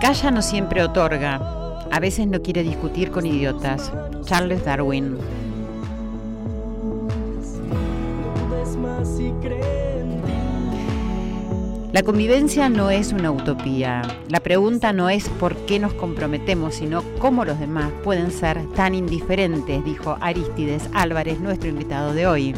calla no siempre otorga. A veces no quiere discutir con idiotas. Charles Darwin. La convivencia no es una utopía. La pregunta no es por qué nos comprometemos, sino cómo los demás pueden ser tan indiferentes, dijo Aristides Álvarez, nuestro invitado de hoy.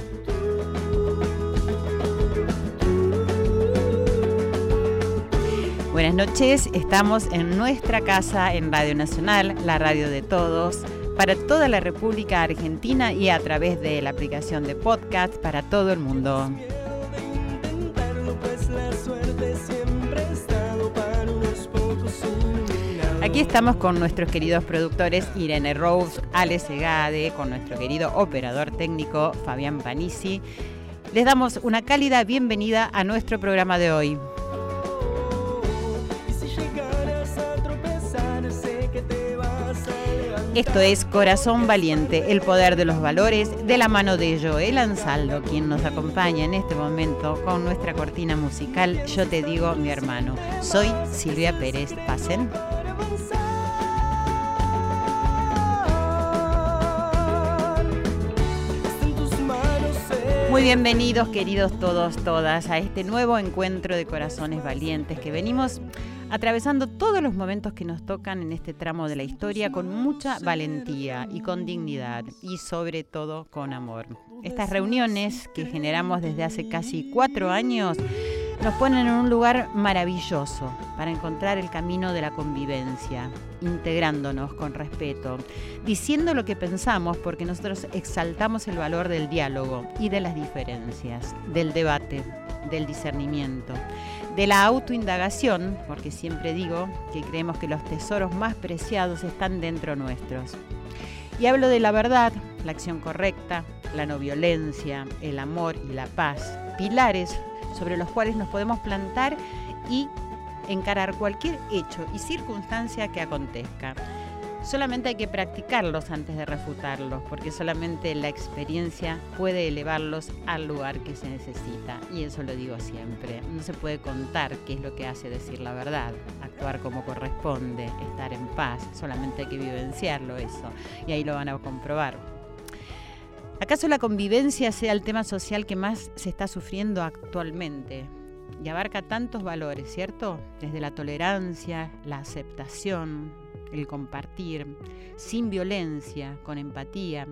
Buenas noches, estamos en nuestra casa en Radio Nacional, la radio de todos, para toda la República Argentina y a través de la aplicación de podcast para todo el mundo. Aquí estamos con nuestros queridos productores Irene Rose, Ale Segade, con nuestro querido operador técnico Fabián Panisi. Les damos una cálida bienvenida a nuestro programa de hoy. Esto es Corazón Valiente, el poder de los valores, de la mano de Joel Ansaldo, quien nos acompaña en este momento con nuestra cortina musical Yo te digo mi hermano. Soy Silvia Pérez. Pasen. Muy bienvenidos queridos todos, todas, a este nuevo encuentro de corazones valientes que venimos atravesando todos los momentos que nos tocan en este tramo de la historia con mucha valentía y con dignidad y sobre todo con amor. Estas reuniones que generamos desde hace casi cuatro años nos ponen en un lugar maravilloso para encontrar el camino de la convivencia, integrándonos con respeto, diciendo lo que pensamos porque nosotros exaltamos el valor del diálogo y de las diferencias, del debate, del discernimiento, de la autoindagación, porque siempre digo que creemos que los tesoros más preciados están dentro nuestros. Y hablo de la verdad, la acción correcta, la no violencia, el amor y la paz, pilares sobre los cuales nos podemos plantar y encarar cualquier hecho y circunstancia que acontezca. Solamente hay que practicarlos antes de refutarlos, porque solamente la experiencia puede elevarlos al lugar que se necesita. Y eso lo digo siempre. No se puede contar qué es lo que hace decir la verdad, actuar como corresponde, estar en paz. Solamente hay que vivenciarlo eso. Y ahí lo van a comprobar. ¿Acaso la convivencia sea el tema social que más se está sufriendo actualmente? Y abarca tantos valores, ¿cierto? Desde la tolerancia, la aceptación, el compartir, sin violencia, con empatía.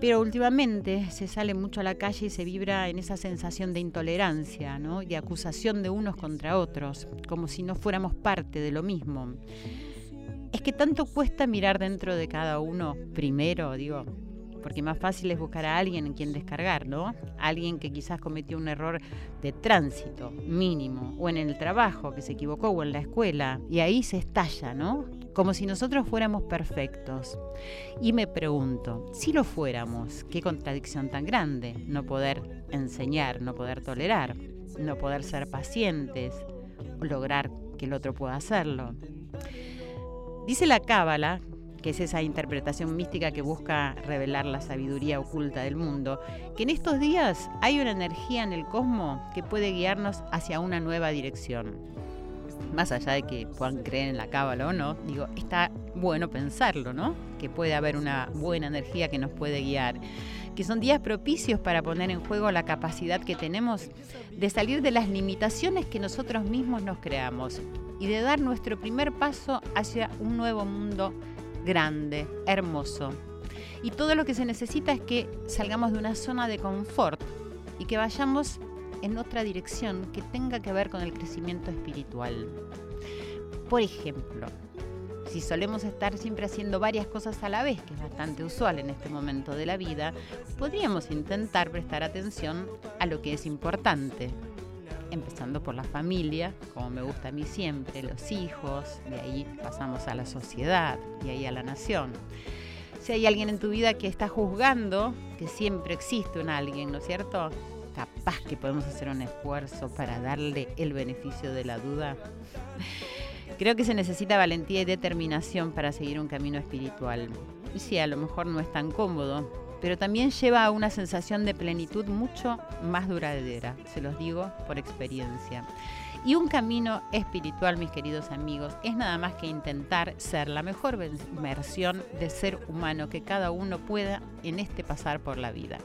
Pero últimamente se sale mucho a la calle y se vibra en esa sensación de intolerancia, ¿no? de acusación de unos contra otros, como si no fuéramos parte de lo mismo. Es que tanto cuesta mirar dentro de cada uno primero, digo, porque más fácil es buscar a alguien en quien descargar, ¿no? Alguien que quizás cometió un error de tránsito mínimo, o en el trabajo, que se equivocó, o en la escuela, y ahí se estalla, ¿no? Como si nosotros fuéramos perfectos. Y me pregunto, si lo fuéramos, qué contradicción tan grande, no poder enseñar, no poder tolerar, no poder ser pacientes, lograr que el otro pueda hacerlo. Dice la Cábala, que es esa interpretación mística que busca revelar la sabiduría oculta del mundo, que en estos días hay una energía en el cosmos que puede guiarnos hacia una nueva dirección. Más allá de que puedan creer en la cábala o no, digo, está bueno pensarlo, ¿no? Que puede haber una buena energía que nos puede guiar. Que son días propicios para poner en juego la capacidad que tenemos de salir de las limitaciones que nosotros mismos nos creamos y de dar nuestro primer paso hacia un nuevo mundo grande, hermoso. Y todo lo que se necesita es que salgamos de una zona de confort y que vayamos en otra dirección que tenga que ver con el crecimiento espiritual. Por ejemplo, si solemos estar siempre haciendo varias cosas a la vez, que es bastante usual en este momento de la vida, podríamos intentar prestar atención a lo que es importante. Empezando por la familia, como me gusta a mí siempre, los hijos, de ahí pasamos a la sociedad y ahí a la nación. Si hay alguien en tu vida que está juzgando, que siempre existe un alguien, ¿no es cierto? Capaz que podemos hacer un esfuerzo para darle el beneficio de la duda. Creo que se necesita valentía y determinación para seguir un camino espiritual. Y sí, a lo mejor no es tan cómodo, pero también lleva a una sensación de plenitud mucho más duradera, se los digo por experiencia. Y un camino espiritual, mis queridos amigos, es nada más que intentar ser la mejor versión de ser humano que cada uno pueda en este pasar por la vida.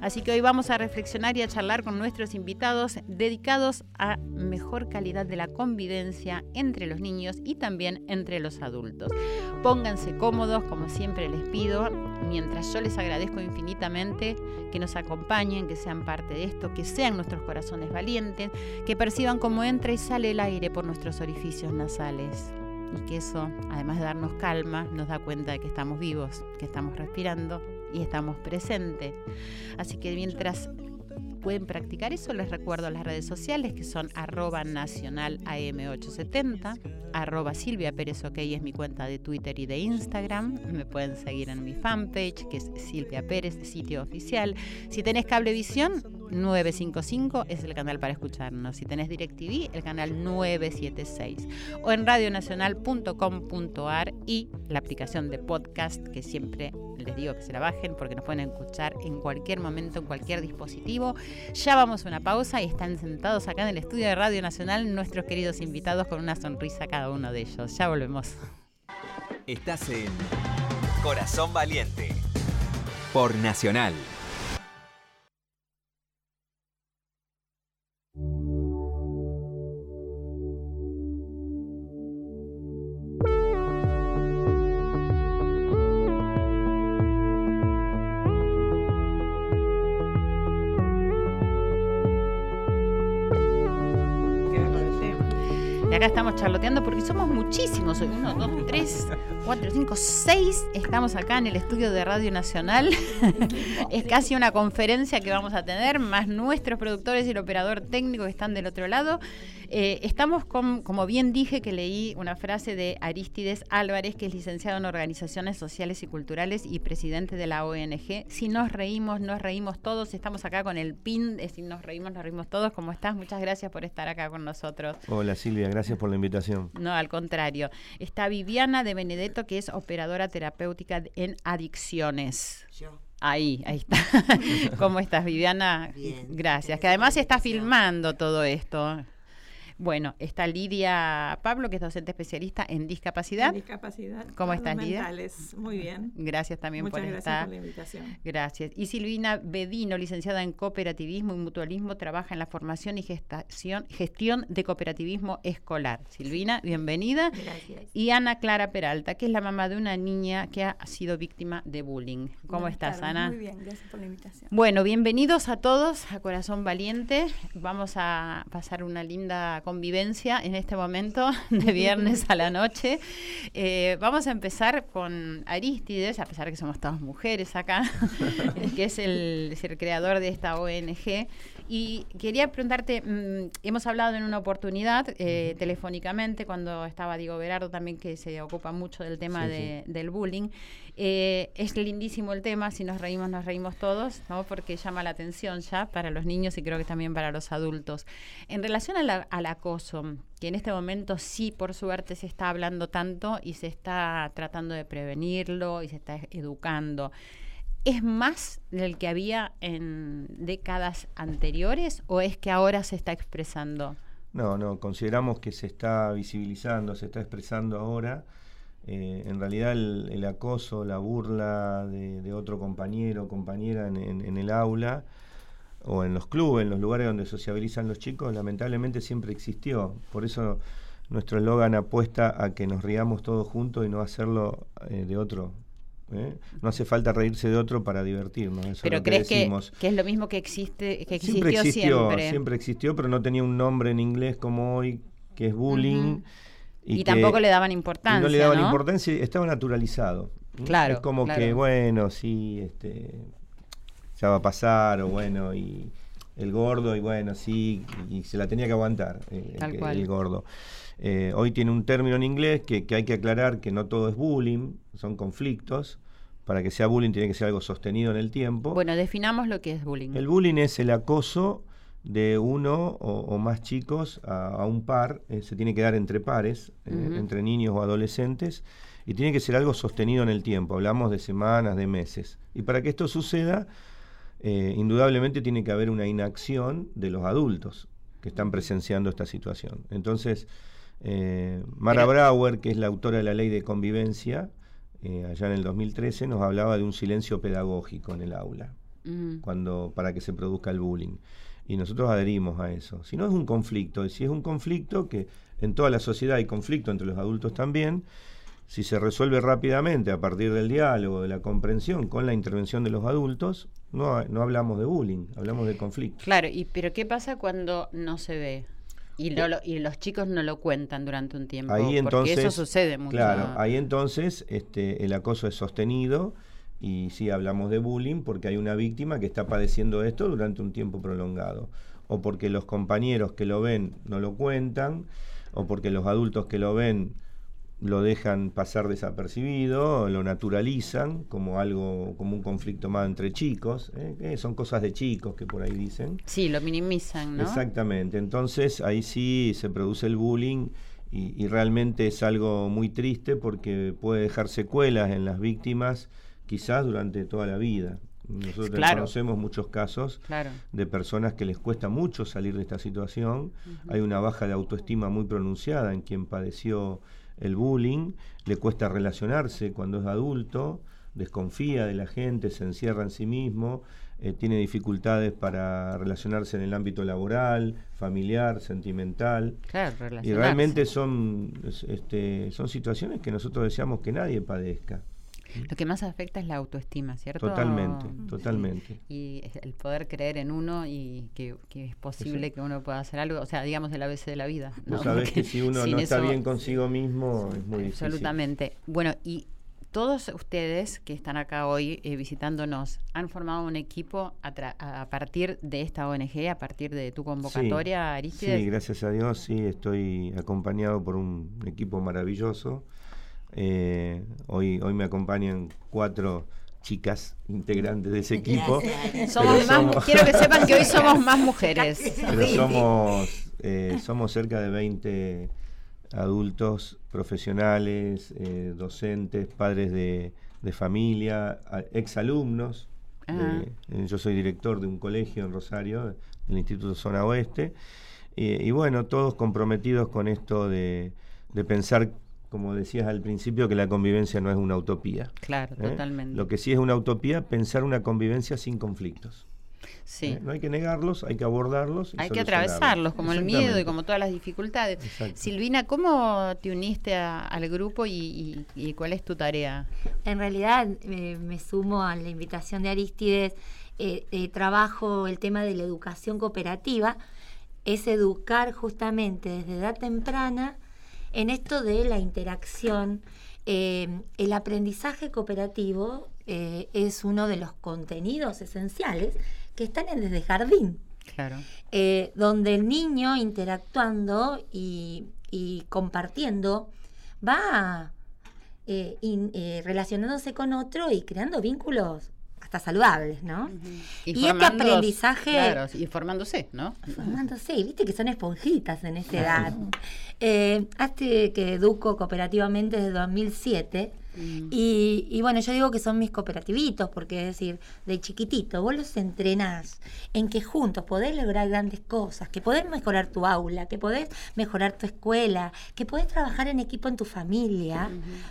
Así que hoy vamos a reflexionar y a charlar con nuestros invitados dedicados a mejor calidad de la convivencia entre los niños y también entre los adultos. Pónganse cómodos, como siempre les pido, mientras yo les agradezco infinitamente que nos acompañen, que sean parte de esto, que sean nuestros corazones valientes, que perciban cómo entra y sale el aire por nuestros orificios nasales. Y que eso, además de darnos calma, nos da cuenta de que estamos vivos, que estamos respirando y estamos presentes. Así que mientras pueden practicar eso, les recuerdo las redes sociales que son arroba nacional AM870, arroba Silvia Pérez OK es mi cuenta de Twitter y de Instagram. Me pueden seguir en mi fanpage que es Silvia Pérez, sitio oficial. Si tenés Cablevisión, 955 es el canal para escucharnos. Si tenés DirecTV, el canal 976. O en radionacional.com.ar y la aplicación de podcast que siempre les digo que se la bajen porque nos pueden escuchar en cualquier momento, en cualquier dispositivo. Ya vamos a una pausa y están sentados acá en el estudio de Radio Nacional nuestros queridos invitados con una sonrisa cada uno de ellos. Ya volvemos. Estás en Corazón Valiente por Nacional. Acá estamos charloteando porque somos muchísimos. Uno, dos, tres, cuatro, cinco, seis. Estamos acá en el estudio de Radio Nacional. es casi una conferencia que vamos a tener, más nuestros productores y el operador técnico que están del otro lado. Eh, estamos con, como bien dije, que leí una frase de Aristides Álvarez, que es licenciado en Organizaciones Sociales y Culturales y presidente de la ONG. Si nos reímos, nos reímos todos. Estamos acá con el PIN, si nos reímos, nos reímos todos. ¿Cómo estás? Muchas gracias por estar acá con nosotros. Hola Silvia, gracias por la invitación. No, al contrario. Está Viviana de Benedetto, que es operadora terapéutica en adicciones. Yo. Ahí, ahí está. ¿Cómo estás, Viviana? Bien. Gracias. Que además se está filmando todo esto. Bueno, está Lidia Pablo, que es docente especialista en discapacidad. En discapacidad. ¿Cómo estás, Lidia? Muy bien. Gracias también por gracias estar. por la invitación. Gracias. Y Silvina Bedino, licenciada en cooperativismo y mutualismo, trabaja en la formación y gestación, gestión de cooperativismo escolar. Silvina, bienvenida. Gracias. Y Ana Clara Peralta, que es la mamá de una niña que ha sido víctima de bullying. ¿Cómo estás, Ana? Muy bien, gracias por la invitación. Bueno, bienvenidos a todos a Corazón Valiente. Vamos a pasar una linda convivencia en este momento de viernes a la noche. Eh, vamos a empezar con Aristides, a pesar de que somos todas mujeres acá, que es el, el creador de esta ONG. Y quería preguntarte, mm, hemos hablado en una oportunidad eh, telefónicamente cuando estaba Diego Berardo también que se ocupa mucho del tema de, del bullying. Eh, es lindísimo el tema, si nos reímos nos reímos todos, ¿no? porque llama la atención ya para los niños y creo que también para los adultos. En relación al acoso, que en este momento sí, por suerte, se está hablando tanto y se está tratando de prevenirlo y se está educando. ¿Es más del que había en décadas anteriores o es que ahora se está expresando? No, no, consideramos que se está visibilizando, se está expresando ahora. Eh, en realidad el, acoso, la burla de, otro compañero o compañera en, el aula o en los clubes, en los lugares donde sociabilizan los chicos, lamentablemente siempre existió. Por eso nuestro eslogan apuesta a que nos riamos todos juntos y no hacerlo eh, de otro ¿eh? No hace falta reírse de otro para divertirnos. pero crees que, que, es lo mismo que existe, que existió siempre existió, siempre. siempre existió, pero no tenía un nombre en inglés como hoy, que es bullying. Y, tampoco le daban importancia. no le daban ¿no? importancia, estaba naturalizado. ¿no? Claro, Es como claro. que, bueno, sí, este, ya va a pasar, o bueno, y el gordo, y bueno, sí, y se la tenía que aguantar, eh, el, Tal que- cual. el gordo. Eh, hoy tiene un término en inglés que, que hay que aclarar que no todo es bullying, son conflictos. Para que sea bullying tiene que ser algo sostenido en el tiempo. Bueno, definamos lo que es bullying. El bullying es el acoso de uno o, o más chicos a, a un par, eh, se tiene que dar entre pares, eh, entre niños o adolescentes, y tiene que ser algo sostenido en el tiempo, hablamos de semanas, de meses. Y para que esto suceda, eh, indudablemente tiene que haber una inacción de los adultos que están presenciando esta situación. Entonces, eh, Mara Brauer, que es la autora de la ley de convivencia, eh, allá en el 2013, nos hablaba de un silencio pedagógico en el aula Mm. cuando para que se produzca el bullying. Y nosotros adherimos a eso. Si no es un conflicto, y si es un conflicto que en toda la sociedad hay conflicto entre los adultos también, si se resuelve rápidamente a partir del diálogo, de la comprensión, con la intervención de los adultos, no, no hablamos de bullying, hablamos de conflicto. Claro, y pero ¿qué pasa cuando no se ve? Y, no lo- y los chicos no lo cuentan durante un tiempo. Ahí entonces, eso sucede mucho. Claro, ahí entonces este, el acoso es sostenido y sí hablamos de bullying porque hay una víctima que está padeciendo esto durante un tiempo prolongado. O porque los compañeros que lo ven no lo cuentan, o porque los adultos que lo ven lo dejan pasar desapercibido, lo naturalizan como algo, como un conflicto más entre chicos, ¿eh? Eh, son cosas de chicos que por ahí dicen. Sí, lo minimizan, ¿no? Exactamente, entonces ahí sí se produce el bullying y, y realmente es algo muy triste porque puede dejar secuelas en las víctimas quizás durante toda la vida. Nosotros Claro. conocemos muchos casos Claro. de personas que les cuesta mucho salir de esta situación. Hay una baja de autoestima muy pronunciada en quien padeció el bullying, le cuesta relacionarse cuando es adulto, desconfía de la gente, se encierra en sí mismo, eh, tiene dificultades para relacionarse en el ámbito laboral, familiar, sentimental. Claro, Y realmente son, es- este, son situaciones que nosotros deseamos que nadie padezca. Lo que más afecta es la autoestima, ¿cierto? Totalmente, Sí. totalmente. Y el poder creer en uno y que, que es posible que uno pueda hacer algo, o sea, digamos el ABC de la vida. ¿no? Porque que si uno no está eso- bien consigo mismo es muy difícil. Absolutamente. Bueno, y todos ustedes que están acá hoy eh, visitándonos han formado un equipo a, partir de esta ONG, a partir de tu convocatoria, Aristides. Sí, gracias a Dios, sí, estoy acompañado por un equipo maravilloso. Eh, hoy, hoy me acompañan cuatro chicas integrantes de ese equipo. Somos más, quiero que sepan que hoy somos más mujeres. Pero somos, eh, somos cerca de 20 adultos profesionales, eh, docentes, padres de, de familia, exalumnos. Ah. eh, yo soy director de un colegio en Rosario, del Instituto Zona Oeste. Y bueno, todos comprometidos con esto de, de pensar, como decías al principio, que la convivencia no es una utopía. Claro, ¿eh? totalmente. Lo que sí es una utopía, pensar una convivencia sin conflictos. sí. ¿eh? No hay que negarlos, hay que abordarlos. y Hay que atravesarlos, como el miedo y como todas las dificultades. Exacto. Silvina, ¿cómo te uniste a- al grupo y, y- y cuál es tu tarea? En realidad eh, me sumo a la invitación de Aristides. eh, eh, trabajo el tema de la educación cooperativa, es educar justamente desde edad temprana en esto de la interacción. Eh, el aprendizaje cooperativo eh, es uno de los contenidos esenciales que están en desde jardín Claro. eh, donde el niño interactuando y, y compartiendo va in- relacionándose con otro y creando vínculos hasta saludables, ¿no? Y este aprendizaje- Claro, y formándose, ¿no? Formándose, viste que son esponjitas en esta edad. Eh, hazte que educo cooperativamente desde 2007 Mm. y, y bueno, yo digo que son mis cooperativitos, porque es decir, de chiquitito vos los entrenás en que juntos podés lograr grandes cosas, que podés mejorar tu aula, que podés mejorar tu escuela, que podés trabajar en equipo en tu familia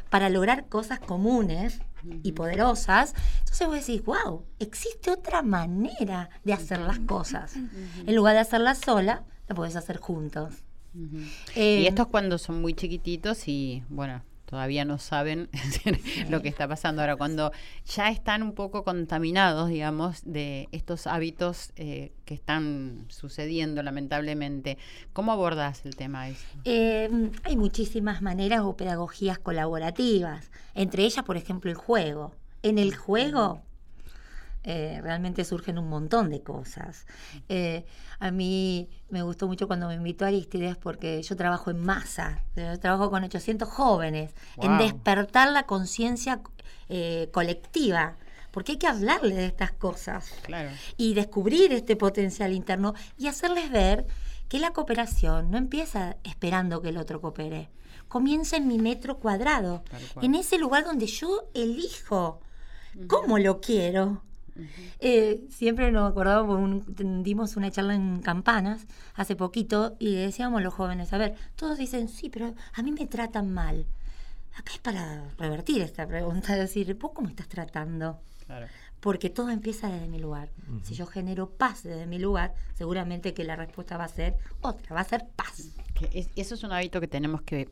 para lograr cosas comunes y poderosas. Entonces vos decís, wow, existe otra manera de hacer las cosas. En lugar de hacerlas sola, la podés hacer juntos. Ujú. Eh, y estos cuando son muy chiquititos y, bueno, todavía no saben lo que está pasando ahora, cuando ya están un poco contaminados, digamos, de estos hábitos eh, que están sucediendo lamentablemente. ¿Cómo abordas el tema ese? Eh, hay muchísimas maneras o pedagogías colaborativas, entre ellas, por ejemplo, el juego. En el juego eh, realmente surgen un montón de cosas. Eh, a mí me gustó mucho cuando me invitó a Aristides porque yo trabajo en masa, yo trabajo con 800 jóvenes, en despertar la conciencia eh, colectiva, porque hay que hablarle de estas cosas Claro. y descubrir este potencial interno y hacerles ver que la cooperación no empieza esperando que el otro coopere, comienza en mi metro cuadrado, en ese lugar donde yo elijo cómo lo quiero. Eh, siempre nos acordamos, un- dimos una charla en Campanas hace poquito y decíamos a los jóvenes, a ver, todos dicen, sí, pero a mí me tratan mal. Acá es para revertir esta pregunta, decir, ¿vos cómo estás tratando? Claro. Porque todo empieza desde mi lugar. Si yo genero paz desde mi lugar, seguramente que la respuesta va a ser otra, va a ser paz. Que es- eso es un hábito que tenemos que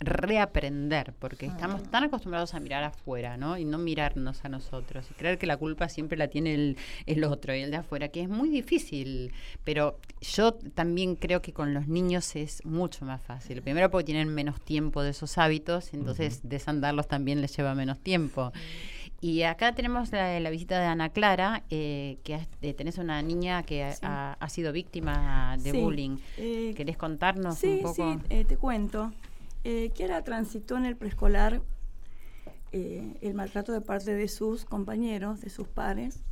reaprender, porque estamos tan acostumbrados a mirar afuera, ¿no? Y no mirarnos a nosotros. Y creer que la culpa siempre la tiene el, el otro y el de afuera, que es muy difícil. Pero yo también creo que con los niños es mucho más fácil. Primero porque tienen menos tiempo de esos hábitos, entonces desandarlos también les lleva menos tiempo. Y acá tenemos la, la visita de Ana Clara, eh, que has- eh, tenés una niña que ha- Sí. ha, ha sido víctima de Sí, bullying. eh, ¿Querés contarnos sí, un poco? sí, eh, te cuento. Eh, Kiara transitó en el preescolar el maltrato de parte de sus compañeros, de sus pares,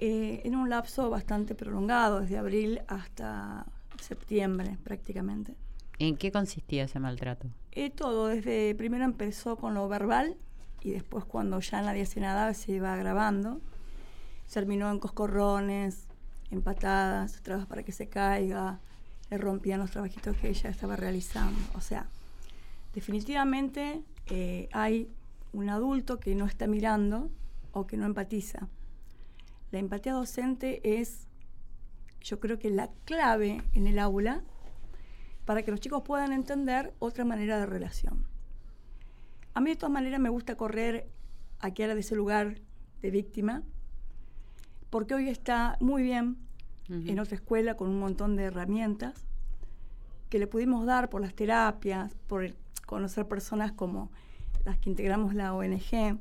en un lapso bastante prolongado, desde abril hasta septiembre prácticamente. ¿En qué consistía ese maltrato? Todo, desde primero empezó con lo verbal y después cuando ya nadie hacía nada se iba agravando. Terminó en coscorrones, en patadas, trabas para que se caiga, le rompían los trabajitos que ella estaba realizando. O sea, definitivamente eh, hay un adulto que no está mirando o que no empatiza. La empatía docente es, yo creo que la clave en el aula para que los chicos puedan entender otra manera de relación. A mí de todas maneras me gusta correr a Kiara de ese lugar de víctima, porque hoy está muy bien en otra escuela con un montón de herramientas que le pudimos dar por las terapias, por conocer personas como las que integramos la ONG.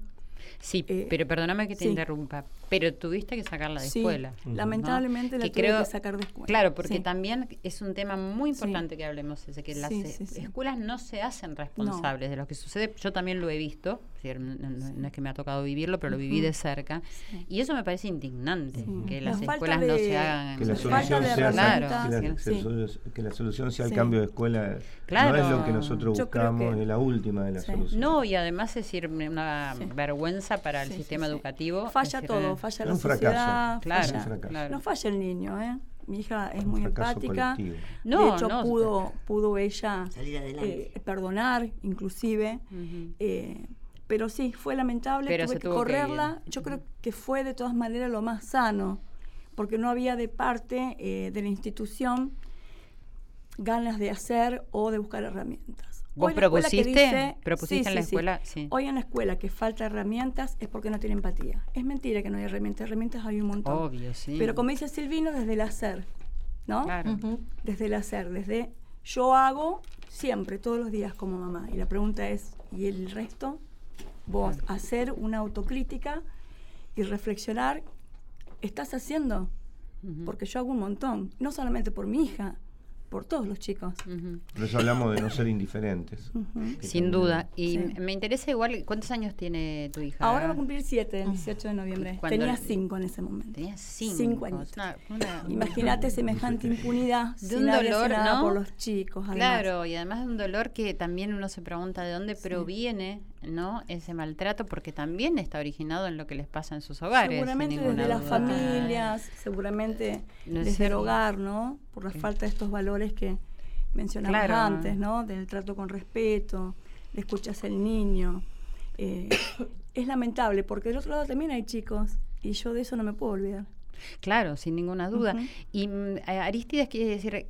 Sí, Eh, pero perdóname que te sí. interrumpa, pero tuviste que sacarla de Sí, escuela. lamentablemente ¿no? la tuve que sacar de escuela. Claro, porque Sí. también es un tema muy Sí. importante que hablemos, ese que las Sí, sí, sí. escuelas no se hacen responsables de lo que sucede. Yo también lo he visto, no, no- no es que me ha tocado vivirlo, pero lo viví de cerca. Sí. Y eso me parece indignante, Sí. que La las escuelas no de- se hagan Que la solución sea Claro, que la, sí. que solución sea el cambio de escuela. Claro. No es lo que nosotros Yo buscamos, que- es la última de las Sí. soluciones. No, y además es decir, una Sí. vergüenza para el sistema sí. educativo. Falla decir, todo, eh, falla la un fracaso. sociedad, Claro, falla- un fracaso. claro. No falla el niño, ¿eh? Mi hija es muy empática. colectivo. No, de hecho, no, pudo, pudo ella Salir adelante. eh, perdonar, inclusive. Eh, pero sí, fue lamentable, Pero tuve que correrla. Yo creo que fue de todas maneras lo más sano, porque no había de parte eh, de la institución ganas de hacer o de buscar herramientas. ¿Vos propusiste? dice- ¿Propusiste sí, en la sí, escuela? Sí. Hoy en la escuela que falta herramientas es porque no tiene empatía. Es mentira que no hay herramientas, herramientas hay un montón. Obvio, sí. Pero como dice Silvino, desde el hacer, ¿no? Claro. Desde el hacer, desde yo hago siempre, todos los días como mamá. Y la pregunta es, ¿y el resto? Vos, hacer una autocrítica y reflexionar, ¿estás haciendo? Porque yo hago un montón, no solamente por mi hija, por todos los chicos. Por eso hablamos de no ser indiferentes. Sin también- duda. Y Sí. me interesa igual, ¿cuántos años tiene tu hija? Ahora va a cumplir siete, el 18 de noviembre. Tenía cinco en ese momento. Tenía cinco. Cinco añitos. Una- una- Imagínate semejante impunidad De sin un dolor, por los chicos. además. Claro, y además de un dolor que también uno se pregunta de dónde proviene, ¿no? Ese maltrato, porque también está originado en lo que les pasa en sus hogares. Seguramente desde las duda. familias, seguramente No desde el hogar, ¿no? Por la falta de estos valores que mencionabas Claro. antes, ¿no? Del trato con respeto, de escuchas al niño. Eh, es lamentable porque del otro lado también hay chicos y yo de eso no me puedo olvidar. Claro, sin ninguna duda. Ujú. Y mm, Aristides quiere decir,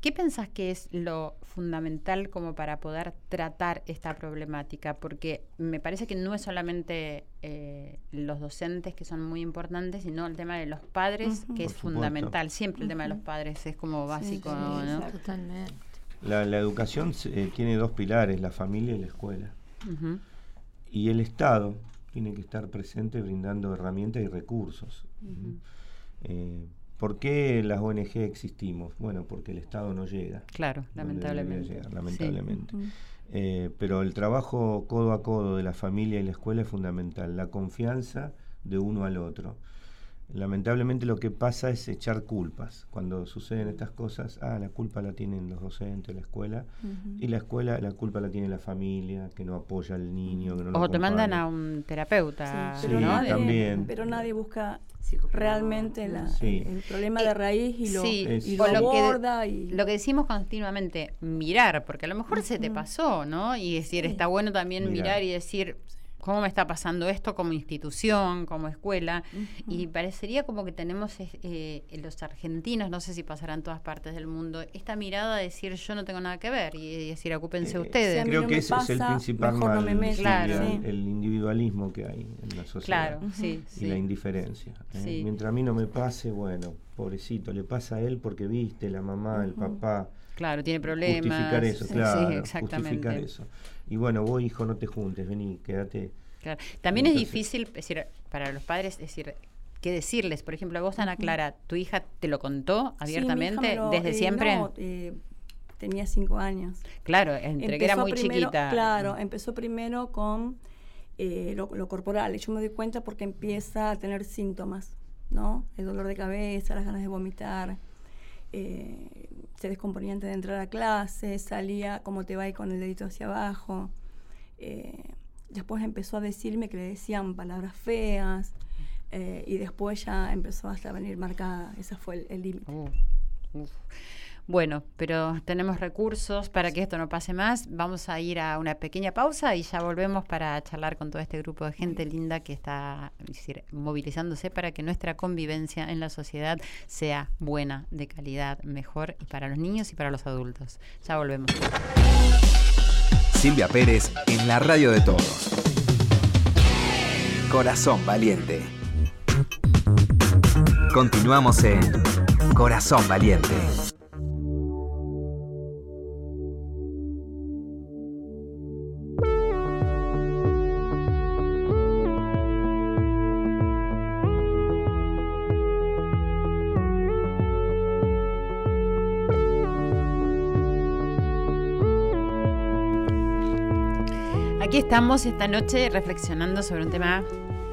¿Qué pensás que es lo fundamental como para poder tratar esta problemática? Porque me parece que no es solamente eh, los docentes que son muy importantes, sino el tema de los padres, que es supuesto. fundamental. Siempre el tema de los padres es como básico, sí, ¿no? Totalmente. La, la educación eh, tiene dos pilares, la familia y la escuela. Y el Estado tiene que estar presente brindando herramientas y recursos. Eh, ¿Por qué las ONG existimos? Bueno, porque el Estado no llega. Claro, lamentablemente. llegar. Eh, pero el trabajo codo a codo de la familia y la escuela es fundamental, la confianza de uno al otro. Lamentablemente lo que pasa es echar culpas. Cuando suceden estas cosas, ah, la culpa la tienen los docentes, la escuela, y la escuela, la culpa la tiene la familia, que no apoya al niño, que no lo O te mandan a un terapeuta, Sí, Sí, pero, también. pero nadie busca realmente la- Sí. el problema Eh, de raíz y lo, y lo lo que- aborda y Lo que decimos continuamente, mirar, porque a lo mejor se te pasó, ¿no? Y decir, Sí. está bueno también Mirar. mirar y decir, ¿cómo me está pasando esto como institución, como escuela? Y parecería como que tenemos eh, los argentinos, no sé si pasará en todas partes del mundo, esta mirada de decir, yo no tengo nada que ver y decir, ocúpense Eh, ustedes. si Creo no que ese es el principal mejor no mal, me meto. Claro. el, Sí. el individualismo que hay en la sociedad. Claro, sí, y sí. la indiferencia. ¿eh? Sí. Mientras a mí no me pase, bueno, pobrecito, le pasa a él porque viste, la mamá, el papá. Claro, tiene problemas. Justificar eso, Sí, claro. Sí, exactamente. Justificar eso. Y bueno, vos, hijo, no te juntes, vení, quédate. Claro. También es difícil, es decir, para los padres, es decir, qué decirles. Por ejemplo, vos, Ana Clara, ¿tu hija te lo contó Sí, mi hija abiertamente me lo- desde eh, siempre? no, eh, tenía cinco años. Claro, entre que era muy primero- chiquita. Claro, empezó primero con eh, lo, lo corporal. Y Yo me doy cuenta porque empieza a tener síntomas, ¿no? El dolor de cabeza, las ganas de vomitar. eh, se descomponía antes de entrar a clase, salía como te va ahí con el dedito hacia abajo. eh, después empezó a decirme que le decían palabras feas. eh, y después ya empezó hasta a venir marcada. Ese fue el- límite. Uf. Bueno, pero tenemos recursos para que esto no pase más. Vamos a ir a una pequeña pausa y ya volvemos para charlar con todo este grupo de gente linda que está movilizándose para que nuestra convivencia en la sociedad sea buena, de calidad, mejor y para los niños y para los adultos. Ya volvemos. Silvia Pérez en la radio de todos. Corazón Valiente. Continuamos en Corazón Valiente. Estamos esta noche reflexionando sobre un tema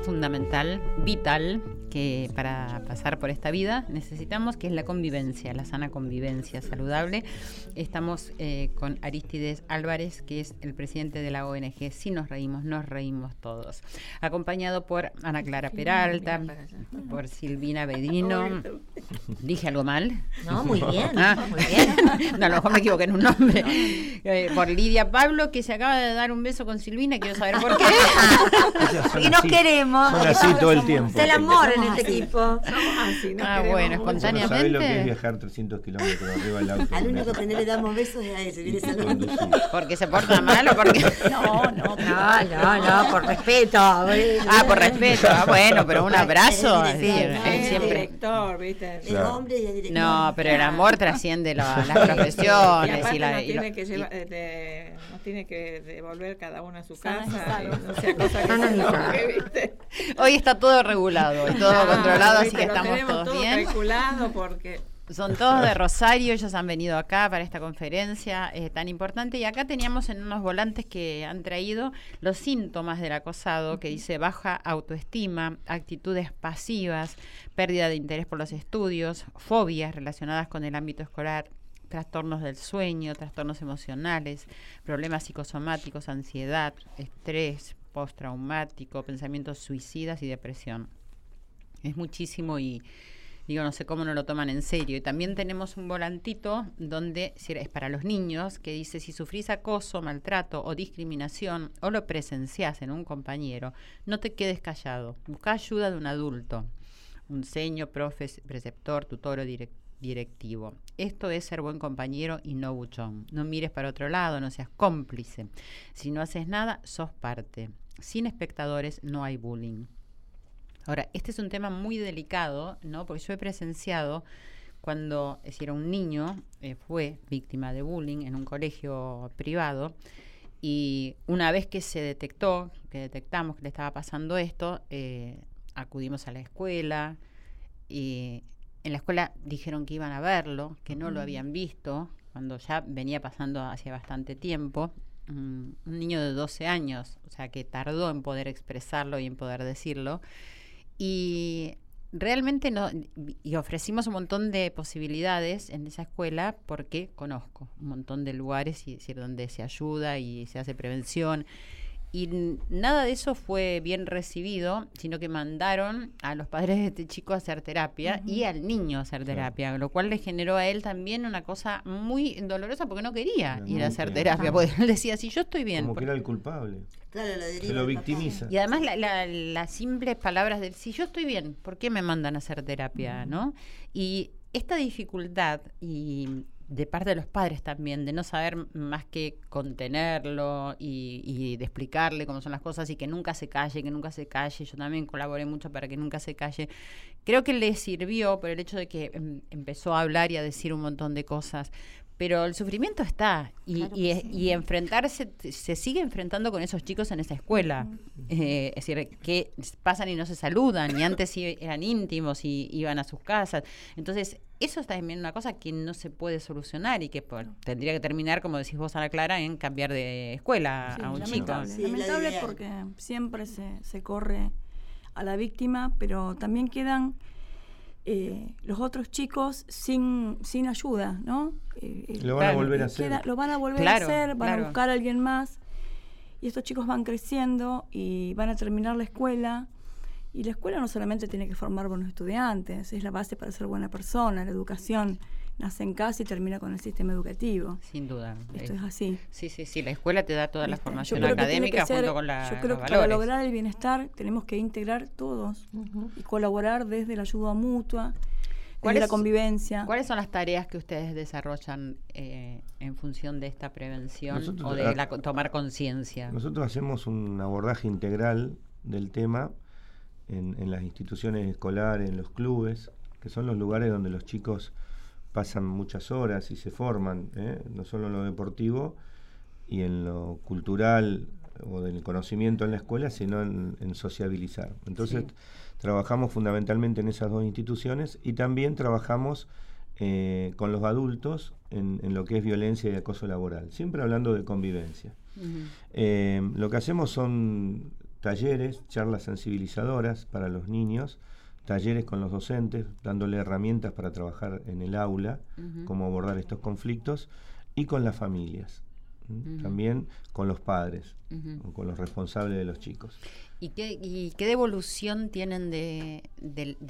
fundamental, vital, que para pasar por esta vida necesitamos, que es la convivencia, la sana convivencia saludable. Estamos eh, con Aristides Álvarez, que es el presidente de la ONG Si nos reímos, nos reímos todos. Acompañado por Ana Clara Peralta, por Silvina Bedino. ¿Dije algo mal? No, muy bien, Ah. muy bien. No, a lo mejor me equivoqué en un nombre. Eh, por Lidia Pablo, que se acaba de dar un beso con Silvina, quiero saber por qué. Y nos así, queremos. Son así todo el tiempo. Está el amor en este así. equipo. así, nos Ah, queremos bueno, no sabés lo que es espontáneamente. viajar 300 kilómetros arriba del auto. Al único él. que no le damos besos es a ese. Viene saludando. Porque se porta mal o porque. No, no, No, no, no, por respeto. Ah, por respeto. Ah, bueno, pero un abrazo. Así, eh, es siempre. director, ¿viste? Claro. hombre y es director. No, pero el amor trasciende la- las Y profesiones aparte y la. nos, y lo- tiene que y- llevar- eh, de- nos tiene que devolver cada uno a su y casa. y no sea cosa que y. Hoy está todo regulado y todo Ah, controlado, así que estamos todos todo bien. calculado porque Son todos de Rosario, ellos han venido acá para esta conferencia eh, tan importante y acá teníamos en unos volantes que han traído los síntomas del acosado, que dice baja autoestima, actitudes pasivas, pérdida de interés por los estudios, fobias relacionadas con el ámbito escolar, trastornos del sueño, trastornos emocionales, problemas psicosomáticos, ansiedad, estrés postraumático, pensamientos suicidas y depresión. Es muchísimo y digo, no sé cómo no lo toman en serio. Y también tenemos un volantito donde es para los niños que dice si sufrís acoso, maltrato o discriminación o lo presenciás en un compañero, no te quedes callado. Busca ayuda de un adulto, un seño, profe, preceptor, tutor o direc- directivo. Esto es ser buen compañero y no buchón. No mires para otro lado, no seas cómplice. Si no haces nada, sos parte. Sin espectadores no hay bullying. Ahora, este es un tema muy delicado, ¿no? Porque yo he presenciado cuando es decir, un niño eh, fue víctima de bullying en un colegio privado y una vez que se detectó, que detectamos que le estaba pasando esto, eh, acudimos a la escuela y en la escuela dijeron que iban a verlo, que no lo habían visto, cuando ya venía pasando hacía bastante tiempo. Mm, un niño de 12 años, o sea, que tardó en poder expresarlo y en poder decirlo. Y realmente no, y ofrecimos un montón de posibilidades en esa escuela porque conozco un montón de lugares y decir donde se ayuda y se hace prevención y nada de eso fue bien recibido, sino que mandaron a los padres de este chico a hacer terapia y al niño a hacer terapia, lo cual le generó a él también una cosa muy dolorosa porque no quería ir a hacer terapia, porque él decía, si yo estoy bien... Como que era el culpable. Se lo victimiza. Y además las simples palabras del, si yo estoy bien, ¿por qué me mandan a hacer terapia? ¿no? Y esta dificultad y de parte de los padres también, de no saber más que contenerlo y, de explicarle cómo son las cosas y que nunca se calle, que nunca se calle. Yo también colaboré mucho para que nunca se calle. Creo que le sirvió por el hecho de que em, empezó a hablar y a decir un montón de cosas. Pero el sufrimiento está y, y, enfrentarse, se sigue enfrentando con esos chicos en esa escuela. Eh, es decir, que pasan y no se saludan, y antes eran íntimos y iban a sus casas. Entonces, eso está también una cosa que no se puede solucionar y que tendría que terminar, como decís vos, Ana Clara, en cambiar de escuela a un chico. lamentable porque siempre se, se corre a la víctima, pero también quedan eh, los otros chicos sin, sin ayuda, ¿no? Eh, lo van a volver a hacer. lo van a volver a hacer, van a buscar a alguien más. Y estos chicos van creciendo y van a terminar la escuela y la escuela no solamente tiene que formar buenos estudiantes, es la base para ser buena persona, la educación nace en casa y termina con el sistema educativo. Sin duda. Esto es así. Sí, sí, sí, la escuela te da toda la formación académica junto con la Yo creo que para lograr el bienestar tenemos que integrar todos y colaborar desde la ayuda mutua, desde la convivencia. ¿Cuáles son las tareas que ustedes desarrollan eh, en función de esta prevención o de la, tomar conciencia? Nosotros hacemos un abordaje integral del tema en, las instituciones escolares, en los clubes, que son los lugares donde los chicos pasan muchas horas y se forman, ¿eh? no solo en lo deportivo y en lo cultural o del conocimiento en la escuela, sino en, sociabilizar. Entonces, trabajamos fundamentalmente en esas dos instituciones y también trabajamos eh, con los adultos en, lo que es violencia y acoso laboral, siempre hablando de convivencia. Eh, lo que hacemos son talleres, charlas sensibilizadoras para los niños, talleres con los docentes, dándole herramientas para trabajar en el aula, cómo abordar estos conflictos, y con las familias, también con los padres, o con los responsables de los chicos. ¿Y qué, y qué devolución tienen de,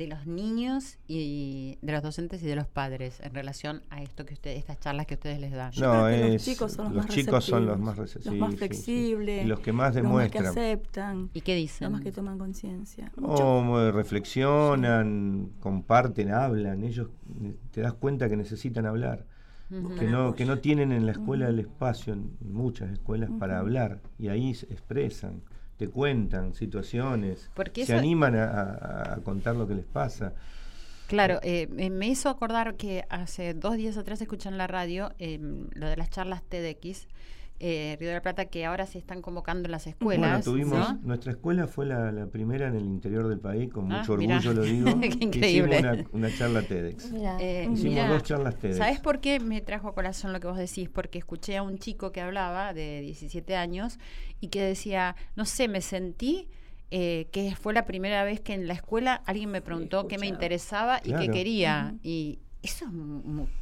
los niños y de los docentes y de los padres en relación a esto que ustedes, estas charlas que ustedes les dan? No, los chicos son los, más chicos son los más, los más flexibles, y los que más demuestran, los más que aceptan, y qué dicen, los más que toman conciencia, o reflexionan, comparten, hablan, ellos te das cuenta que necesitan hablar. Que no, que no tienen en la escuela el espacio, en muchas escuelas, para hablar, y ahí se expresan te cuentan situaciones, se animan a, contar lo que les pasa. Claro, eh, me hizo acordar que hace dos días atrás escuché en la radio eh, lo de las charlas TEDx eh, Río de la Plata que ahora se están convocando en las escuelas. Bueno, tuvimos, nuestra escuela fue la, primera en el interior del país, con ah, mucho orgullo lo digo. Qué increíble. Hicimos una, charla TEDx. Eh, hicimos dos charlas TEDx. ¿Sabes por qué me trajo a corazón lo que vos decís? Porque escuché a un chico que hablaba de 17 años y que decía, no sé, me sentí... Eh, que fue la primera vez que en la escuela alguien me preguntó qué me interesaba y qué quería. Y eso es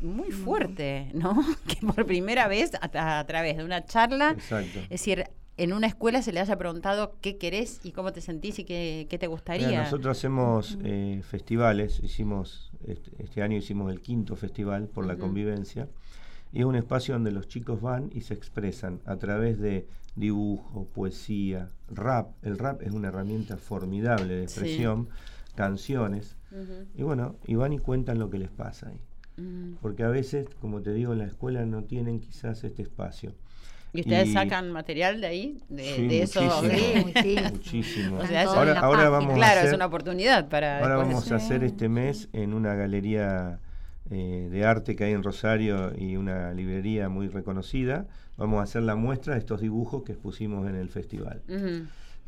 muy fuerte, ¿no? Que por primera vez a, través de una charla, es decir, en una escuela se le haya preguntado qué querés y cómo te sentís y qué, te gustaría. nosotros hacemos eh, festivales, hicimos este, este, año hicimos el quinto festival por la convivencia y es un espacio donde los chicos van y se expresan a través de dibujo, poesía, rap. El rap es una herramienta formidable de expresión, canciones. Y bueno, y van y cuentan lo que les pasa ahí. Mm. porque a veces, como te digo, en la escuela no tienen quizás este espacio. ¿Y ustedes Y- sacan material de ahí? De, Sí, de eso. muchísimo, Sí, muchísimo. O sea, eso ahora vamos a claro, hacer, es una oportunidad para. ahora después- vamos a hacer este mes en una galería eh, de arte que hay en Rosario y una librería muy reconocida. Vamos a hacer la muestra de estos dibujos que expusimos en el festival.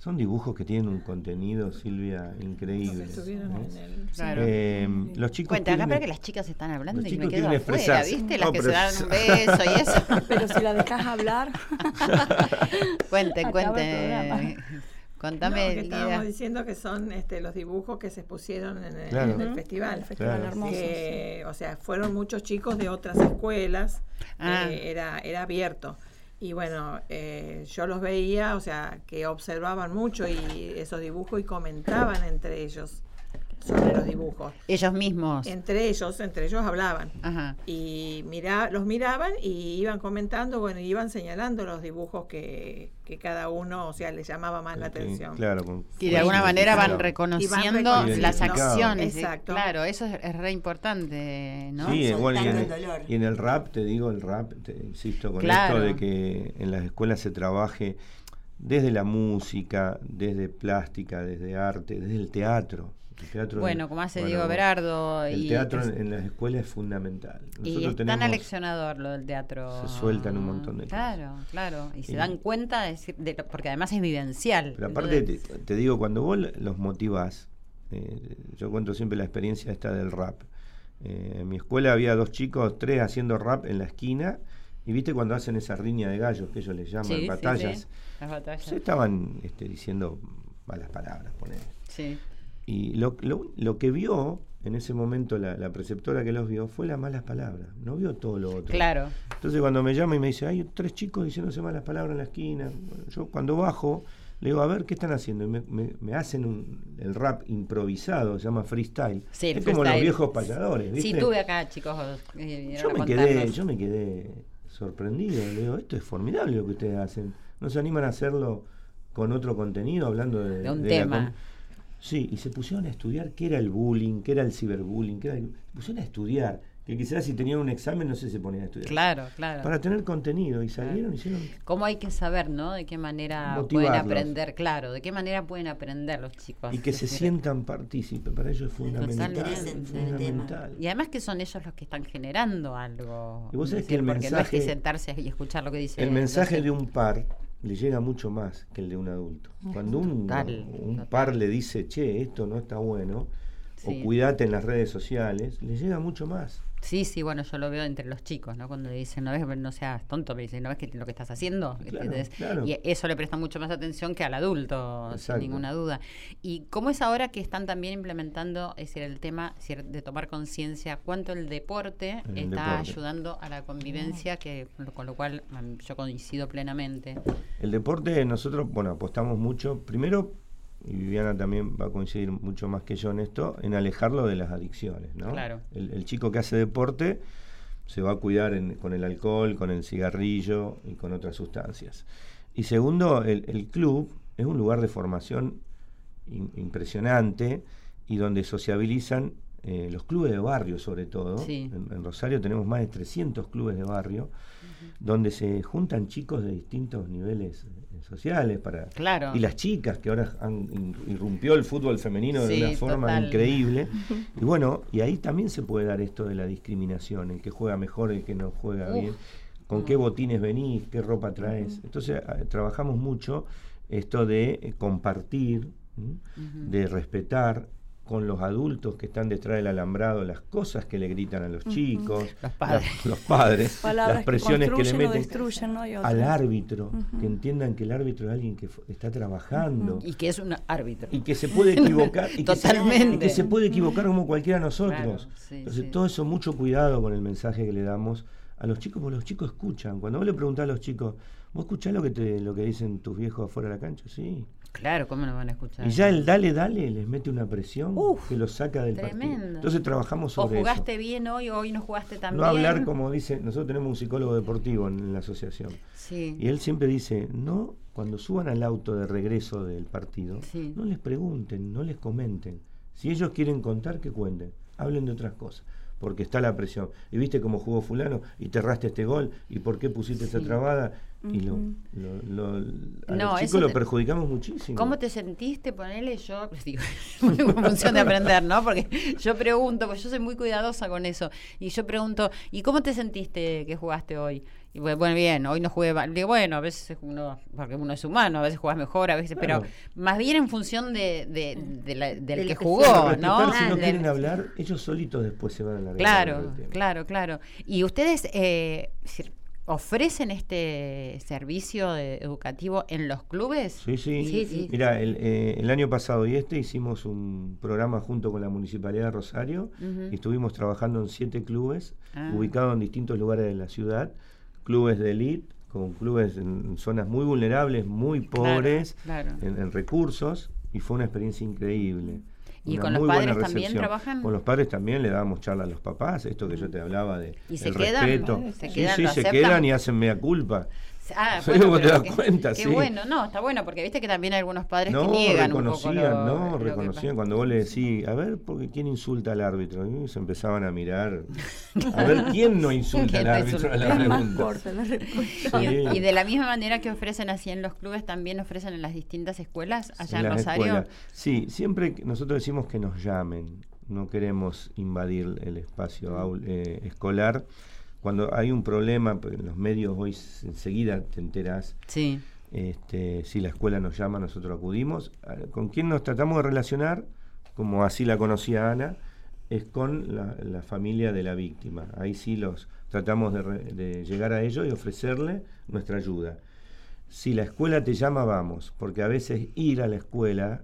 Son dibujos que tienen un contenido, Silvia, increíble. Estuvieron ¿eh? en el- Claro. Eh, los chicos Cuenta, acá para que las chicas están hablando los y me quedo afuera. ¿viste? Las No, que se dan un beso y eso. Pero si la dejas hablar, cuenten, cuenten. programa. Contame, No, que estábamos Lida. diciendo que son este, los dibujos que se expusieron en el, Claro. en el festival. El festival Claro. hermoso. Que, O sea, fueron muchos chicos de otras escuelas, Ah. eh, era, era abierto. Y bueno, eh, yo los veía, o sea, que observaban mucho y esos dibujos y comentaban entre ellos sobre los dibujos. Ellos mismos. Entre ellos, entre ellos hablaban. Ajá. Y mira, los miraban y iban comentando, bueno, y iban señalando los dibujos que, que cada uno, o sea, les llamaba más la atención. Claro, con- Que de alguna manera van reconociendo reconociendo. las acciones. Exacto. Claro, eso es, es re importante, ¿no? Sí, igual y en, Soltando el, el dolor. y en el rap, te digo, el rap, te insisto con Claro. esto de que en las escuelas se trabaje desde la música, desde plástica, desde arte, desde el teatro. El teatro Bueno, como hace bueno, Diego Berardo. El y, teatro es- en, en las escuelas es fundamental. y Nosotros es tan tenemos- aleccionador lo del teatro. se sueltan un montón de Claro, claro. Y se Y- dan cuenta, de, de porque además es vivencial. Pero aparte, te, Entonces, te digo, cuando vos los motivás, eh, yo cuento siempre la experiencia esta del rap. Eh, en mi escuela había dos chicos, tres haciendo rap en la esquina, y viste cuando hacen esa riña de gallos que ellos les llaman, sí, batallas, sí, las batallas. se estaban este, diciendo malas palabras, ponele. Sí. Y lo, lo- lo que vio en ese momento la, la preceptora que los vio fue las malas palabras, no vio todo lo otro. Claro. Entonces cuando me llama y me dice, hay tres chicos diciéndose malas palabras en la esquina, bueno, yo cuando bajo le digo, a ver, ¿qué están haciendo? Y me, me- me hacen un- el rap improvisado, se llama freestyle. Sí, es como los viejos payadores, ¿viste? Sí, tuve acá, chicos. eh, yo, me quedé, yo me quedé sorprendido, le digo, esto es formidable lo que ustedes hacen. ¿No se animan a hacerlo con otro contenido, hablando de, De un tema. Sí, y se pusieron a estudiar qué era el bullying, qué era el ciberbullying, qué era el- se pusieron a estudiar, que quizás si tenían un examen no sé si se ponían a estudiar. Claro, claro. Para tener contenido y salieron y hicieron ¿Cómo hay que saber, no? De qué manera pueden aprender, claro, de qué manera pueden aprender los chicos. y que se sientan partícipes, para ellos es fundamental. Totalmente. fundamental. Y además que son ellos los que están generando algo. Y vos sabés Es que el porque no es que mensaje- sentarse y escuchar lo que dice El mensaje no sé. de un par le llega mucho más que el de un adulto. Cuando un, Total, un total. par le dice, che, esto no está bueno, Sí. o cuídate en las redes sociales, le llega mucho más. Sí, sí, bueno, yo lo veo entre los chicos, ¿no? Cuando dicen, no ves, no seas tonto, me dicen, no ves que lo que estás haciendo. Claro, ¿Entendés? claro. Y eso le presta mucho más atención que al adulto, Exacto. sin ninguna duda. ¿Y cómo es ahora que están también implementando, es decir, el tema es decir, de tomar conciencia, cuánto el deporte El está deporte. ayudando a la convivencia, que con lo cual mm, yo coincido plenamente. El deporte, nosotros, bueno, apostamos mucho, primero, y Viviana también va a coincidir mucho más que yo en esto, en alejarlo de las adicciones, ¿no? Claro. El, el chico que hace deporte se va a cuidar en- con el alcohol, con el cigarrillo y con otras sustancias. Y segundo, el, el club es un lugar de formación in- impresionante y donde sociabilizan eh, los clubes de barrio sobre todo. Sí. En, en Rosario tenemos más de 300 clubes de barrio donde se juntan chicos de distintos niveles eh, sociales para Claro. y las chicas que ahora han irrumpió el fútbol femenino de una forma total. increíble y bueno y ahí también se puede dar esto de la discriminación el que juega mejor el que no juega Uf. bien con qué botines venís qué ropa traes entonces ah, trabajamos mucho esto de eh, compartir de respetar con los adultos que están detrás del alambrado las cosas que le gritan a los chicos Los padres. las- los padres las presiones que, le meten al árbitro, que entiendan que el árbitro es alguien que está trabajando Y que es un árbitro. y que se puede equivocar y que, se, y que se puede equivocar como cualquiera de nosotros. Claro, sí, Entonces sí. todo eso mucho cuidado con el mensaje que le damos a los chicos, porque los chicos escuchan. Cuando vos le preguntás a los chicos, ¿vos escuchás lo que te lo que dicen tus viejos afuera de la cancha? Sí. Claro, ¿cómo no van a escuchar? Y ya el dale, dale les mete una presión Uf, que los saca del partido. tremendo. Entonces trabajamos O sobre eso. jugaste bien hoy, hoy no jugaste tan No bien. hablar como dice, nosotros tenemos un psicólogo deportivo en la asociación. Sí. Y él siempre dice, no, cuando suban al auto de regreso del partido, Sí. no les pregunten, no les comenten. Si ellos quieren contar, que cuenten. Hablen de otras cosas. porque está la presión. ¿Y viste cómo jugó fulano? ¿Y te erraste este gol? ¿Y por qué pusiste esta Sí. trabada? Y lo, lo- lo- a No, los chicos lo te- perjudicamos muchísimo. ¿Cómo te sentiste? Ponele yo, digo, en función de aprender, ¿no? Porque yo pregunto, pues yo soy muy cuidadosa con eso. Y yo pregunto, ¿y cómo te sentiste que jugaste hoy? Y bueno, bueno, bien, hoy no jugué mal. Digo, bueno, a veces uno, porque uno es humano, a veces juegas mejor, a veces, Claro. pero más bien en función de, de- de la- del, Del que jugó, ¿no? si no Del- quieren hablar, ellos solitos después se van a la Claro, claro, claro. ¿Y ustedes eh, si- ofrecen este servicio de- educativo en los clubes? Sí, sí. Sí, sí. Mira, el, eh, el año pasado y este hicimos un programa junto con la Municipalidad de Rosario y estuvimos trabajando en siete clubes Ah. ubicados en distintos lugares de la ciudad, clubes de elite, con clubes en, en zonas muy vulnerables, muy Claro, pobres, claro. En, en recursos, y fue una experiencia increíble. ¿Y con los padres también trabajan? Con los padres también le dábamos charla a los papás, esto que yo te hablaba de ¿Y se el quedan? respeto. ¿Se sí, quedan, sí, lo se aceptan? quedan y hacen mea culpa. Ah, bueno, vos te pero das qué- cuenta, qué sí. bueno, no, está bueno, porque viste que también hay algunos padres No, que niegan un poco reconocían, lo- no, lo reconocían. Cuando vos le decís, a ver, porque ¿quién insulta al árbitro? Y se empezaban a mirar. A ver, ¿quién no insulta ¿Quién al árbitro? Es la pregunta. corta la respuesta. Y, Sí. y de la misma manera que ofrecen así en los clubes, también ofrecen en las distintas escuelas allá en, Rosario. escuelas. Sí, siempre nosotros decimos que nos llamen, no queremos invadir el espacio eh, escolar. Cuando hay un problema, pues, en los medios hoy enseguida te enterás. Sí. Este, si la escuela nos llama, nosotros acudimos. Ah, ¿Con quién nos tratamos de relacionar? Como así la conocía Ana, es con la, la familia de la víctima. Ahí sí los tratamos de, re- de llegar a ellos y ofrecerle nuestra ayuda. Si la escuela te llama, vamos, porque a veces ir a la escuela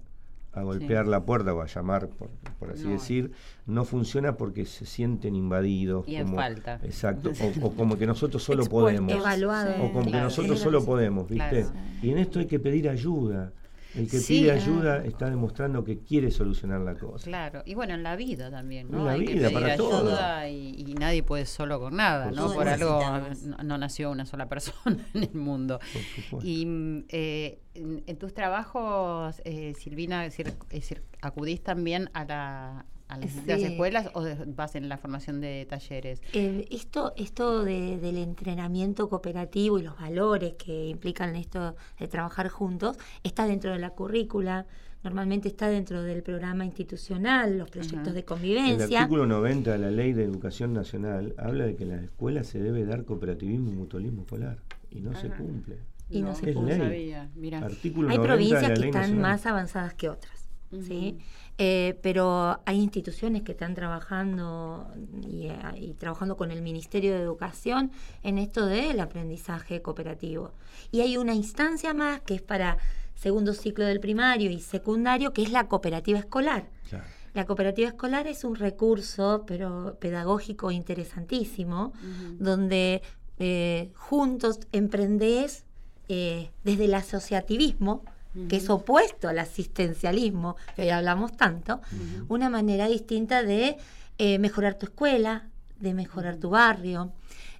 a golpear la puerta o a llamar, por, por así No. decir, no funciona porque se sienten invadidos. Y en como- falta. Exacto, o, o como que nosotros solo podemos. Evaluado. O como que nosotros solo podemos, ¿viste? Claro. Y en esto hay que pedir ayuda. El que Sí, pide ah. ayuda está demostrando que quiere solucionar la cosa. Claro, y bueno, en la vida también, ¿no? En la Hay que vida, pedir para todo. ayuda y, y nadie puede solo con nada, Por ¿no? supuesto. Por algo no, no nació una sola persona en el mundo. Por supuesto. Y mm, eh, en, en tus trabajos, eh, Silvina, es decir, es decir, ¿acudís también a, la, a las Sí. escuelas o de- vas en la formación de talleres? Eh, esto esto de- del entrenamiento cooperativo y los valores que implican esto de trabajar juntos está dentro de la currícula, normalmente está dentro del programa institucional, los proyectos de El convivencia. artículo 90 de la Ley de Educación Nacional habla de que en la escuela se debe dar cooperativismo y mutualismo escolar. Y no se cumple. Y no se Es cumple. ley. sabía, mira. Artículo Hay 90 de provincias la que Ley están Nacional. más avanzadas que otras, ¿sí? Eh, pero hay instituciones que están trabajando y, eh, y trabajando con el Ministerio de Educación en esto del aprendizaje cooperativo. Y hay una instancia más que es para segundo ciclo del primario y secundario, que es la cooperativa escolar. Claro. La cooperativa escolar es un recurso pero pedagógico interesantísimo, donde eh, juntos emprendés eh, desde el asociativismo, que es opuesto al asistencialismo, que hoy hablamos tanto, una manera distinta de eh, mejorar tu escuela, de mejorar tu barrio.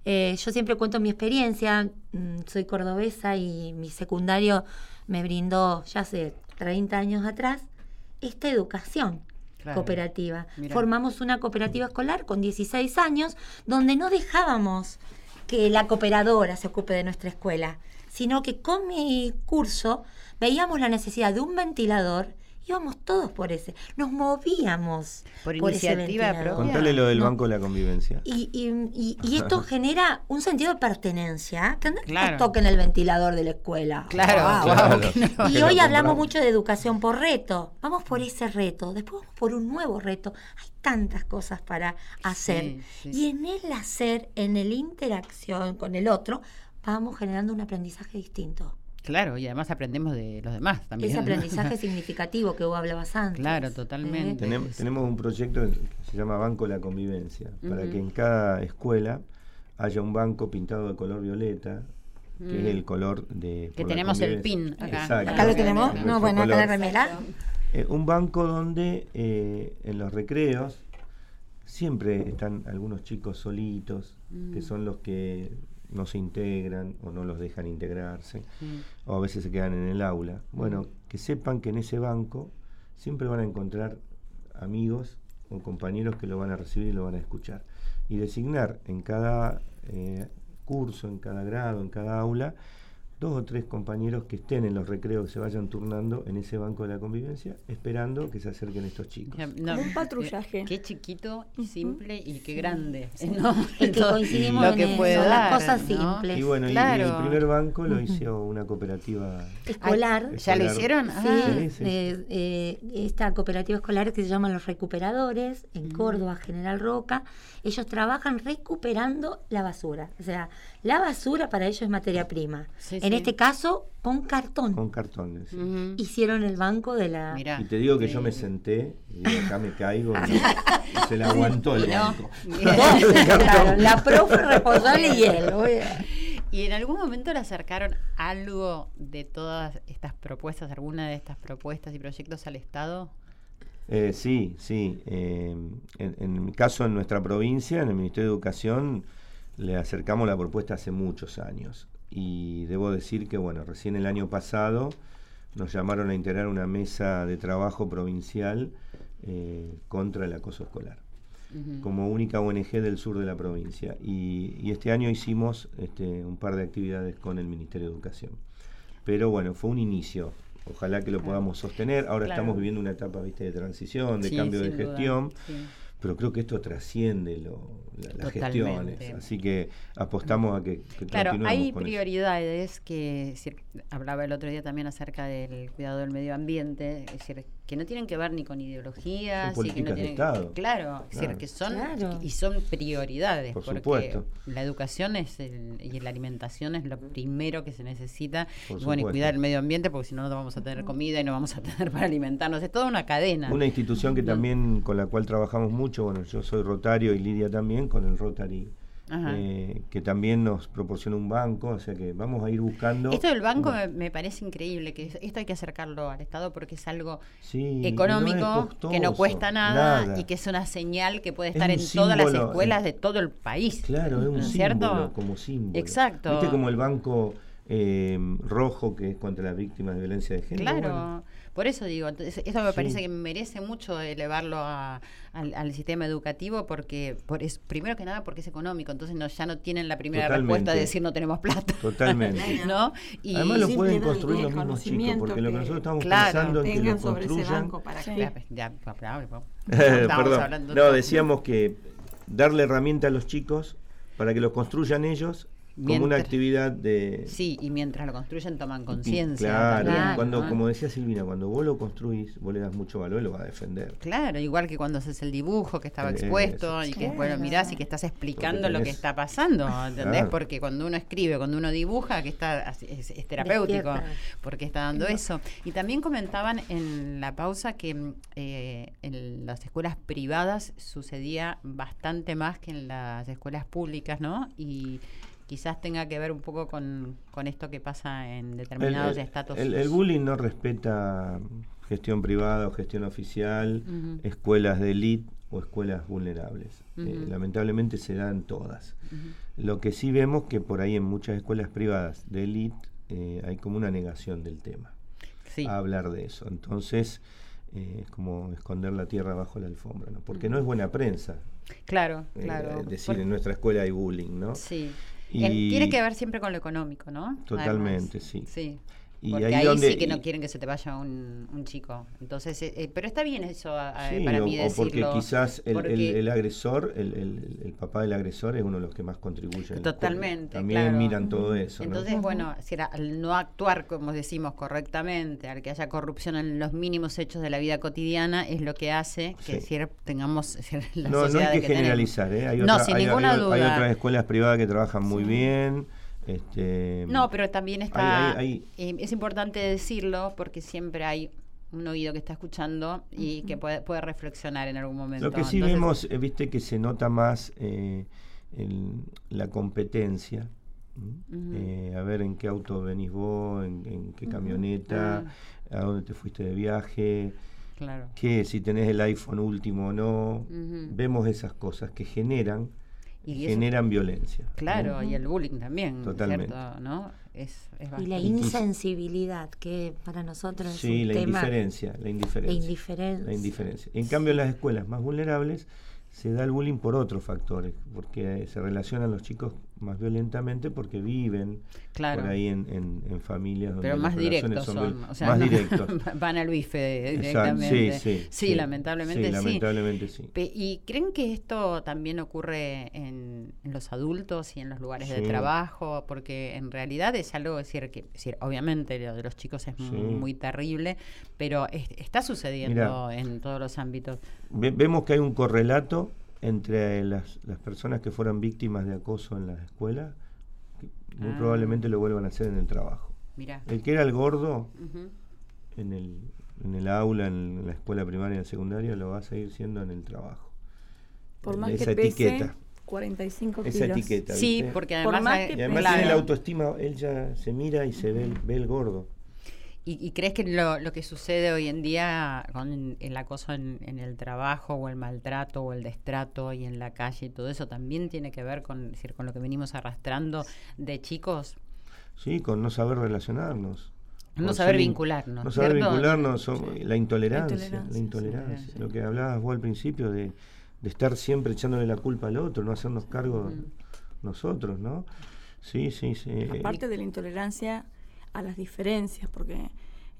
Eh, yo siempre cuento mi experiencia, mm, soy cordobesa y mi secundario me brindó ya hace 30 años atrás esta educación Claro. cooperativa. Mirá. Formamos una cooperativa escolar con 16 años donde no dejábamos que la cooperadora se ocupe de nuestra escuela, sino que con mi curso veíamos la necesidad de un ventilador, íbamos todos por ese, nos movíamos Por ese iniciativa propia. Contale lo del No. Banco de la Convivencia. Y, y- y- y esto genera un sentido de pertenencia, que no que Claro. nos toquen el ventilador de la escuela. Claro, claro. Claro. que no. Y hoy hablamos mucho de educación por reto. Vamos por ese reto, después vamos por un nuevo reto. Hay tantas cosas para hacer. Sí, sí. Y en el hacer, en el interacción con el otro, vamos generando un aprendizaje distinto. Claro, y además aprendemos de los demás también. Ese ¿no? aprendizaje significativo que vos hablabas antes. Claro, totalmente. ¿eh? Tenem- tenemos un proyecto que se llama Banco de la Convivencia, para que en cada escuela haya un banco pintado de color violeta, que es el color de... Mm. Que tenemos el pin acá. Exacto. Acá lo tenemos. No, bueno, acá la color. remera. Eh, un banco donde eh, en los recreos siempre están algunos chicos solitos, Mm. que son los que no se integran o no los dejan integrarse, o a veces se quedan en el aula. Bueno, que sepan que en ese banco siempre van a encontrar amigos o compañeros que lo van a recibir y lo van a escuchar. Y designar en cada eh, curso, en cada grado, en cada aula, dos o tres compañeros que estén en los recreos, que se vayan turnando en ese banco de la convivencia, esperando que se acerquen estos chicos. Un patrullaje. eh, Qué chiquito y simple y qué grande. Sí. ¿no? Es que coincidimos lo en que eso, puede las dar, cosas ¿no? simples. Y bueno, y- y, el primer banco lo hizo una cooperativa. Escolar. ¿Ya lo hicieron? Sí, Ah, Sí, sí. eh, eh, esta cooperativa escolar que se llama Los Recuperadores, en Córdoba, General Roca, ellos trabajan recuperando la basura. O sea, la basura para ellos es materia prima. Sí, en este caso, con cartón. Con cartones. sí. ujú. Hicieron el banco de la... Mirá. Y te digo que yo me senté y digo, acá me caigo. y, se la aguantó el No. banco. Claro, la profe responsable y él. ¿Y en algún momento le acercaron algo de todas estas propuestas, alguna de estas propuestas y proyectos al Estado? Eh, sí, sí. eh, en, en mi caso, en nuestra provincia, en el Ministerio de Educación, le acercamos la propuesta hace muchos años. Y debo decir que, bueno, recién el año pasado nos llamaron a integrar una mesa de trabajo provincial eh, contra el acoso escolar. Como única ONG del sur de la provincia. Y, y este año hicimos este, un par de actividades con el Ministerio de Educación. Pero bueno, fue un inicio. Ojalá que lo podamos sostener. Ahora Claro. estamos viviendo una etapa ¿viste, de transición, de Sí, cambio de gestión, sí. pero creo que esto trasciende lo- las Totalmente. gestiones. Así que apostamos a que, que Claro, hay con eso. prioridades que, decir, hablaba el otro día también acerca del cuidado del medio ambiente, es decir, que no tienen que ver ni con ideologías, Son y que no tienen, Estado. claro, es decir, que son Claro. y son prioridades, Por porque supuesto. la educación es el- y la alimentación es lo primero que se necesita, Por y bueno, y cuidar el medio ambiente, porque si no no vamos a tener comida y no vamos a tener para alimentarnos, es toda una cadena. Una institución que también con la cual trabajamos mucho, bueno, yo soy Rotario y Lidia también, con el Rotary, eh, que también nos proporciona un banco, o sea que vamos a ir buscando... Esto del banco me, me parece increíble, que es- esto hay que acercarlo al Estado porque es algo Sí, económico, y no es que no cuesta nada, nada. y que es una señal que puede Es estar en todas las escuelas de todo el país. Claro, es un ¿no símbolo, cierto? como símbolo. Exacto. ¿Viste como el banco eh, rojo que es contra las víctimas de violencia de género? Claro, Bueno, por eso digo, entonces, eso me Sí. parece que merece mucho elevarlo a- al, al sistema educativo porque, por es, primero que nada, porque es económico, entonces no, ya no tienen la primera Totalmente. respuesta de decir no tenemos plata. Totalmente. ¿no? Y Además lo pueden construir los mismos chicos, porque lo que nosotros estamos Claro, pensando en que lo construyan... para Sí. que Ya, Perdón. No, de- decíamos que darle herramienta a los chicos para que los construyan ellos como una actividad de... Sí, y mientras lo construyen toman conciencia. Claro, cuando, ¿no? como decía Silvina, cuando vos lo construís, vos le das mucho valor y lo vas a defender. Claro, igual que cuando haces el dibujo que estaba Eso. expuesto y que, bueno, Claro. mirás y que estás explicando lo que está pasando, ¿entendés? Claro. Porque cuando uno escribe, cuando uno dibuja, que está así- es, es terapéutico, Despierta. porque está dando eso. Y también comentaban en la pausa que mm, eh, en las escuelas privadas sucedía bastante más que en las escuelas públicas, ¿no? Y quizás tenga que ver un poco con, con esto que pasa en determinados estatus. el- el bullying no respeta gestión privada o gestión oficial, escuelas de élite o escuelas vulnerables. Eh, lamentablemente se dan todas. Lo que sí vemos que por ahí en muchas escuelas privadas de élite eh, hay como una negación del tema, Sí. a hablar de eso. Entonces eh, es como esconder la tierra bajo la alfombra, ¿no? porque no es buena prensa Claro, claro. decir Por- en nuestra escuela hay bullying, ¿no? Sí. Y- tiene que ver siempre con lo económico, ¿no? Totalmente, Además. sí. Sí. Y Porque ahí ahí, donde- sí que no quieren que se te vaya un, un chico. Entonces, eh, eh, pero está bien eso a- a- Sí, para o, mí o porque quizás el, el- porque- el agresor, el, el- el papá del agresor es uno de los que más contribuye. Totalmente, También claro. miran todo eso. ¿no? Entonces, bueno, si era- al no actuar, como decimos, correctamente, al que haya corrupción en los mínimos hechos de la vida cotidiana, es lo que hace que Sí. decir, tengamos la no, no sociedad hay que, generalizar, ¿eh? Hay, No, otra- sin hay- ninguna hay- hay duda. otras escuelas privadas que trabajan muy bien. Este, No, pero también está. hay- eh, es importante decirlo porque siempre hay un oído que está escuchando y que puede, puede reflexionar en algún momento. Lo que sí Entonces, vemos, eh, viste que se nota más eh, el- la competencia. Eh, a ver en qué auto venís vos, en, en qué camioneta, Ah. a dónde te fuiste de viaje, Claro. que si tenés el iPhone último o no. Vemos esas cosas que generan Y eso- generan violencia. ¿no? Claro, y el bullying también, Totalmente. ¿cierto? ¿no? es, es Y la insensibilidad, que para nosotros es Sí, un la tema. indiferencia, la indiferencia. La indiferencia. La indiferencia. En cambio, en las escuelas más vulnerables se da el bullying por otros factores, porque se relacionan los chicos más violentamente porque viven Claro. por ahí en, en- en familias donde Pero más directos son, o sea, más no- directos. van al bife directamente. Sí, sí, lamentablemente sí. lamentablemente sí. Pe- ¿Y creen que esto también ocurre en, en los adultos y en los lugares de trabajo? Porque en realidad es algo, decir, que, decir, obviamente lo de los chicos es muy terrible, pero es- está sucediendo en todos los ámbitos. Ve- vemos que hay un correlato entre las, las personas que fueran víctimas de acoso en las escuelas, que muy Ah. probablemente lo vuelvan a hacer en el trabajo. Mira. El que era el gordo en el, en el aula, en la escuela primaria y en la secundaria, lo va a seguir siendo en el trabajo. Por más Esa que pese etiqueta. 45 Esa kilos. etiqueta. Sí, ¿viste? porque Por además, más hay- que Y además tiene la autoestima, él ya se mira y se ve el gordo. ¿Y, y crees que lo, lo que sucede hoy en día con el acoso en, en el trabajo o el maltrato o el destrato y en la calle y todo eso también tiene que ver con, decir, con lo que venimos arrastrando de chicos? Sí, con no saber relacionarnos. No saber ser vincularnos, No saber ¿cierto? vincularnos, son- la intolerancia. intolerancia, La intolerancia. sí. Lo que hablabas vos al principio de, de estar siempre echándole la culpa al otro, no hacernos cargo nosotros, ¿no? Sí, sí, sí. Aparte de la intolerancia a las diferencias, porque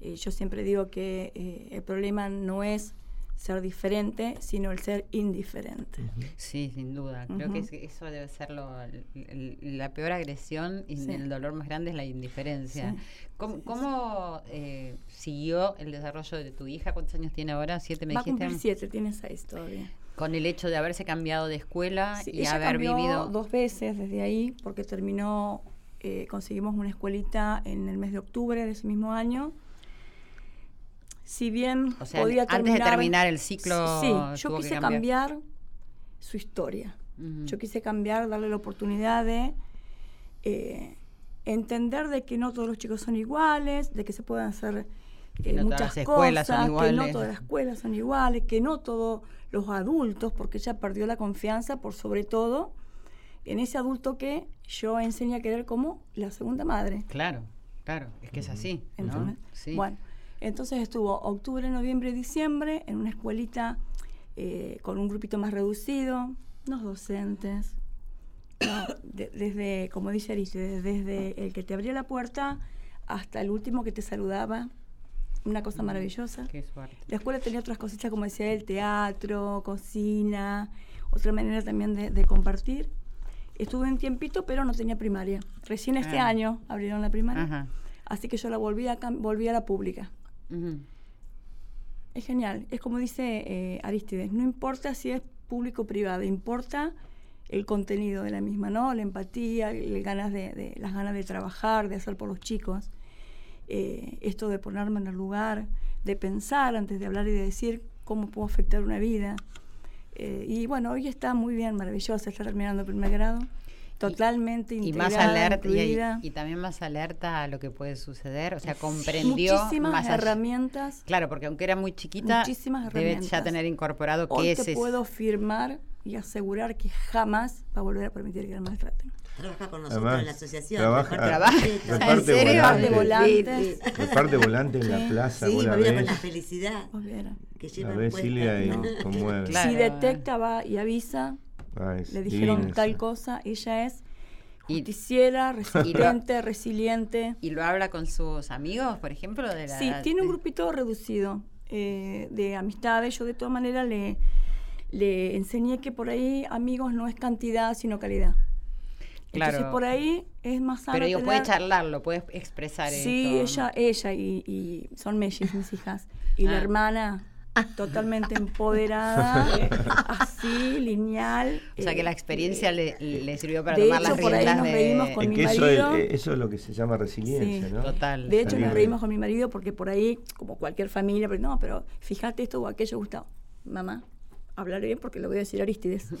eh, yo siempre digo que eh, el problema no es ser diferente, sino el ser indiferente. Sí, sin duda. Creo que Ujú. es- eso debe ser lo- la peor agresión y Sí. el dolor más grande es la indiferencia. Sí, ¿Cómo, sí, cómo, eh, siguió el desarrollo de tu hija? ¿Cuántos años tiene ahora? ¿Siete me Va a dijiste? cumplir siete, tiene seis todavía. Con el hecho de haberse cambiado de escuela Sí, y ella haber cambió vivido... dos veces desde ahí, porque terminó, eh, conseguimos una escuelita en el mes de octubre de ese mismo año. Si bien O sea, podía antes de terminar el ciclo Sí, yo quise cambiar. cambiar. su historia. Yo quise cambiar, darle la oportunidad de eh, entender de que no todos los chicos son iguales, de que se pueden hacer eh, no muchas cosas, que no todas las escuelas son iguales, que no todos los adultos, porque ella perdió la confianza por sobre todo en ese adulto que yo enseñé a querer como la segunda madre. Claro, claro, es que es así. ¿no? ¿entendés? Sí. Bueno, entonces estuvo octubre, noviembre diciembre en una escuelita eh, con un grupito más reducido, unos docentes, no, de- desde, como dice Ariste, desde el que te abría la puerta hasta el último que te saludaba, una cosa maravillosa. Qué suerte. La escuela tenía otras cositas, como decía él, teatro, cocina, otra manera también de, de compartir. Estuve un tiempito, pero no tenía primaria. Recién este Ah. año abrieron la primaria. Ajá. Así que yo la volví a, volví a la pública. Ujú. Es genial. Es como dice eh, Aristides, no importa si es público o privado, importa el contenido de la misma, ¿no? La empatía, el ganas de, de- las ganas de trabajar, de hacer por los chicos. Eh, esto de ponerme en el lugar, de pensar antes de hablar y de decir cómo puedo afectar una vida. Eh, y bueno, hoy está muy bien, maravillosa, está terminando el primer grado, totalmente Y más integrada, alerta y, también más alerta a lo que puede suceder, o sea, comprendió Muchísimas más herramientas. Claro, porque aunque era muy chiquita, Muchísimas debe ya tener incorporado Hoy que te ese es- puedo firmar y asegurar que jamás va a volver a permitir que la maltraten. Trabaja con nosotros Además, en la asociación. trabaja- reparte Trabaja- reparte ¿En serio? Reparte volantes. volantes. Sí, sí. Reparte volante en la plaza, Sí, me con la felicidad que la llevan ves puesta. Silvia y conmueve. Claro. Si detecta va y avisa, Ah, le dijeron tal esa. cosa, ella es justiciera, resistente, resiliente. y lo habla con sus amigos, por ejemplo, de la Sí, tiene un de- grupito reducido eh, de amistades. Yo de todas maneras le, le enseñé que por ahí amigos no es cantidad, sino calidad. Entonces Claro. por ahí es más sano Pero digo, puede tener- charlarlo, puede expresar Sí, ella, ella y, y son mellis mis hijas. Y la Ah. hermana totalmente empoderada, eh, así, lineal. O sea, que eh, la experiencia le, le sirvió para de tomar hecho, las por ahí riendas nos de... reímos con Es mi que eso marido. es, eso es lo que se llama resiliencia, Sí. ¿no? Total. De hecho, nos reímos con mi marido porque por ahí, como cualquier familia, pero no, pero fíjate esto o aquello gustado. Mamá, hablaré bien porque lo voy a decir Aristides.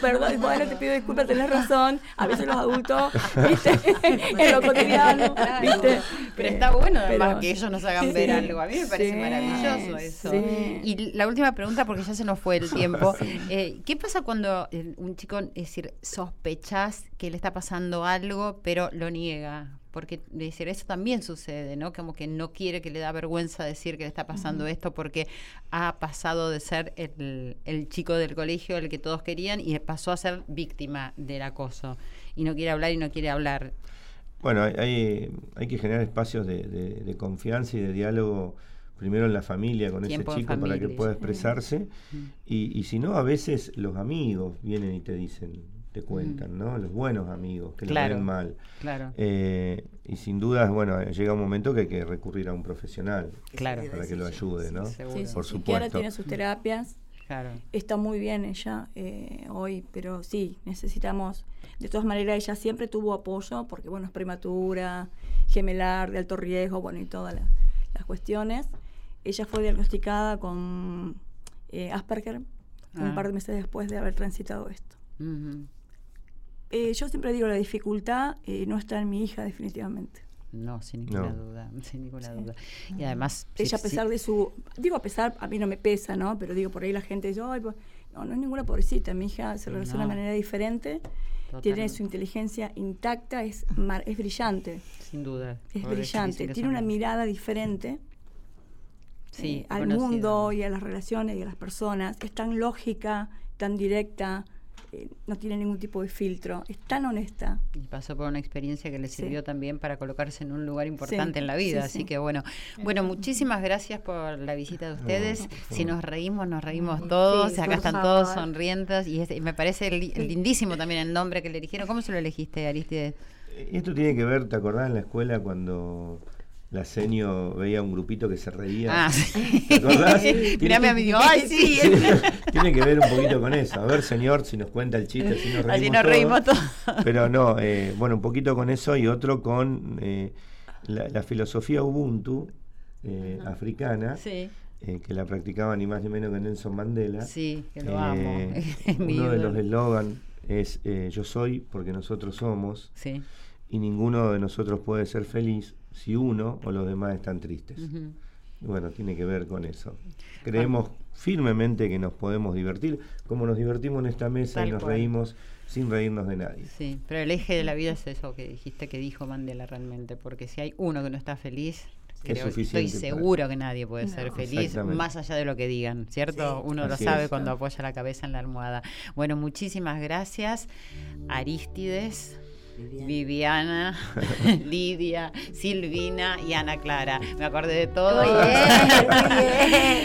Perdón, bueno, te pido disculpas, tenés razón. A veces los adultos, ¿viste? en lo cotidiano, ¿viste? Pero está bueno además pero- que ellos nos hagan ver Sí, algo. A mí me parece sí, maravilloso eso. sí. Y la última pregunta, porque ya se nos fue el tiempo. Eh, ¿Qué pasa cuando eh, un chico, es decir, sospechás que le está pasando algo, pero lo niega? Porque decir, eso también sucede, ¿no? Como que no quiere, que le da vergüenza decir que le está pasando esto porque ha pasado de ser el, el chico del colegio, el que todos querían, y pasó a ser víctima del acoso. Y no quiere hablar y no quiere hablar. Bueno, hay, hay, que generar espacios de, de- de confianza y de diálogo primero en la familia con ese chico para que pueda expresarse y, y si no a veces los amigos vienen y te dicen te cuentan no los buenos amigos que Claro. lo ven mal Claro. Eh, y sin dudas bueno llega un momento que hay que recurrir a un profesional Claro. para que lo ayude no seguro. Sí, sí, por sí, Kiara supuesto tiene sus terapias. Claro. Está muy bien ella eh, hoy, pero sí, necesitamos. De todas maneras, ella siempre tuvo apoyo, porque bueno, es prematura, gemelar, de alto riesgo, bueno, y todas la- las cuestiones. Ella fue diagnosticada con eh, Asperger Ah. un par de meses después de haber transitado esto. Ujú. Eh, yo siempre digo, la dificultad eh, no está en mi hija, definitivamente. No, sin ninguna No. duda, sin ninguna duda. Y además, Ella, a pesar sí, de su. Digo, a pesar, a mí no me pesa, ¿no? Pero digo, por ahí la gente dice, ay, pues", no, no es ninguna pobrecita. Mi hija se relaciona No. de manera diferente, tiene su inteligencia intacta, es, mar- es brillante, sin duda. es brillante, tiene una mirada diferente Sí, eh, al conocida. mundo y a las relaciones y a las personas. Es tan lógica, tan directa, eh, no tiene ningún tipo de filtro, es tan honesta. Y pasó por una experiencia que le Sí. sirvió también para colocarse en un lugar importante Sí, en la vida. sí, así sí. que bueno, bueno, muchísimas gracias por la visita de ustedes. si nos reímos, nos reímos todos. sí, Acá están todos sonrientes y, es- y me parece li- lindísimo también el nombre que le eligieron. ¿Cómo se lo elegiste, Aristides? esto tiene que ver te acordás en la escuela cuando la senio veía un grupito que se reía Ah, sí. ¿Te acordás? Mirame a mí, digo, ay, sí. Tiene que ver un poquito con eso. A ver, señor, si nos cuenta el chiste, así nos reímos. Así nos todos. reímos todos. Pero no, eh, bueno, un poquito con eso y otro con eh, la, la filosofía Ubuntu eh, africana, Sí, eh, que la practicaba ni más ni menos que Nelson Mandela. sí, que lo Eh, amo. Uno de los eslogan es eh, yo soy porque nosotros somos Sí. y ninguno de nosotros puede ser feliz si uno o los demás están tristes. Bueno, tiene que ver con eso. Creemos firmemente que nos podemos divertir, como nos divertimos en esta mesa Tal y nos cual. reímos sin reírnos de nadie. Sí, pero el eje de la vida es eso que dijiste que dijo Mandela realmente, porque si hay uno que no está feliz, creo, estoy para- seguro que nadie puede ser feliz, más allá de lo que digan, ¿cierto? Uno lo sabe es. cuando apoya la cabeza en la almohada. Bueno, muchísimas gracias, Aristides. Viviana, Lidia, Silvina y Ana Clara. Me acordé de todo. Muy bien, muy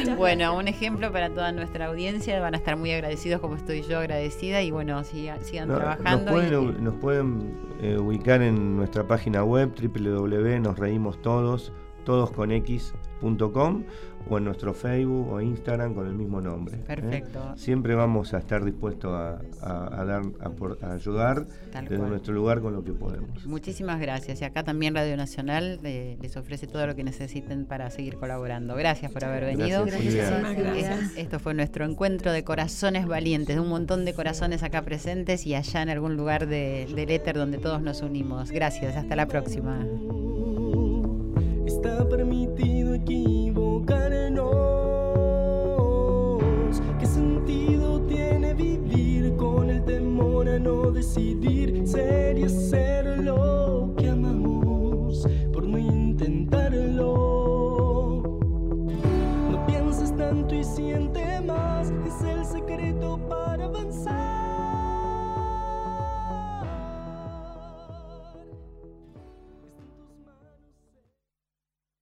bien. Bueno, un ejemplo para toda nuestra audiencia. Van a estar muy agradecidos como estoy yo agradecida y bueno, siga- sigan No, trabajando. Nos pueden, y- u- nos pueden, eh, ubicar en nuestra página web www.nosreímostodos, todosconx.com o en nuestro Facebook o Instagram con el mismo nombre. ¿eh? Perfecto. Siempre vamos a estar dispuestos a, a- a dar, a, por- a ayudar Tal desde cual. nuestro lugar con lo que podemos. Muchísimas gracias. Y acá también Radio Nacional eh, les ofrece todo lo que necesiten para seguir colaborando. Gracias por haber venido. Gracias, gracias. Esto fue nuestro encuentro de corazones valientes, de un montón de corazones acá presentes y allá en algún lugar de- del éter donde todos nos unimos. Gracias, hasta la próxima. Está permitido equivocarnos. ¿Qué sentido tiene vivir con el temor a no decidir ser y hacer?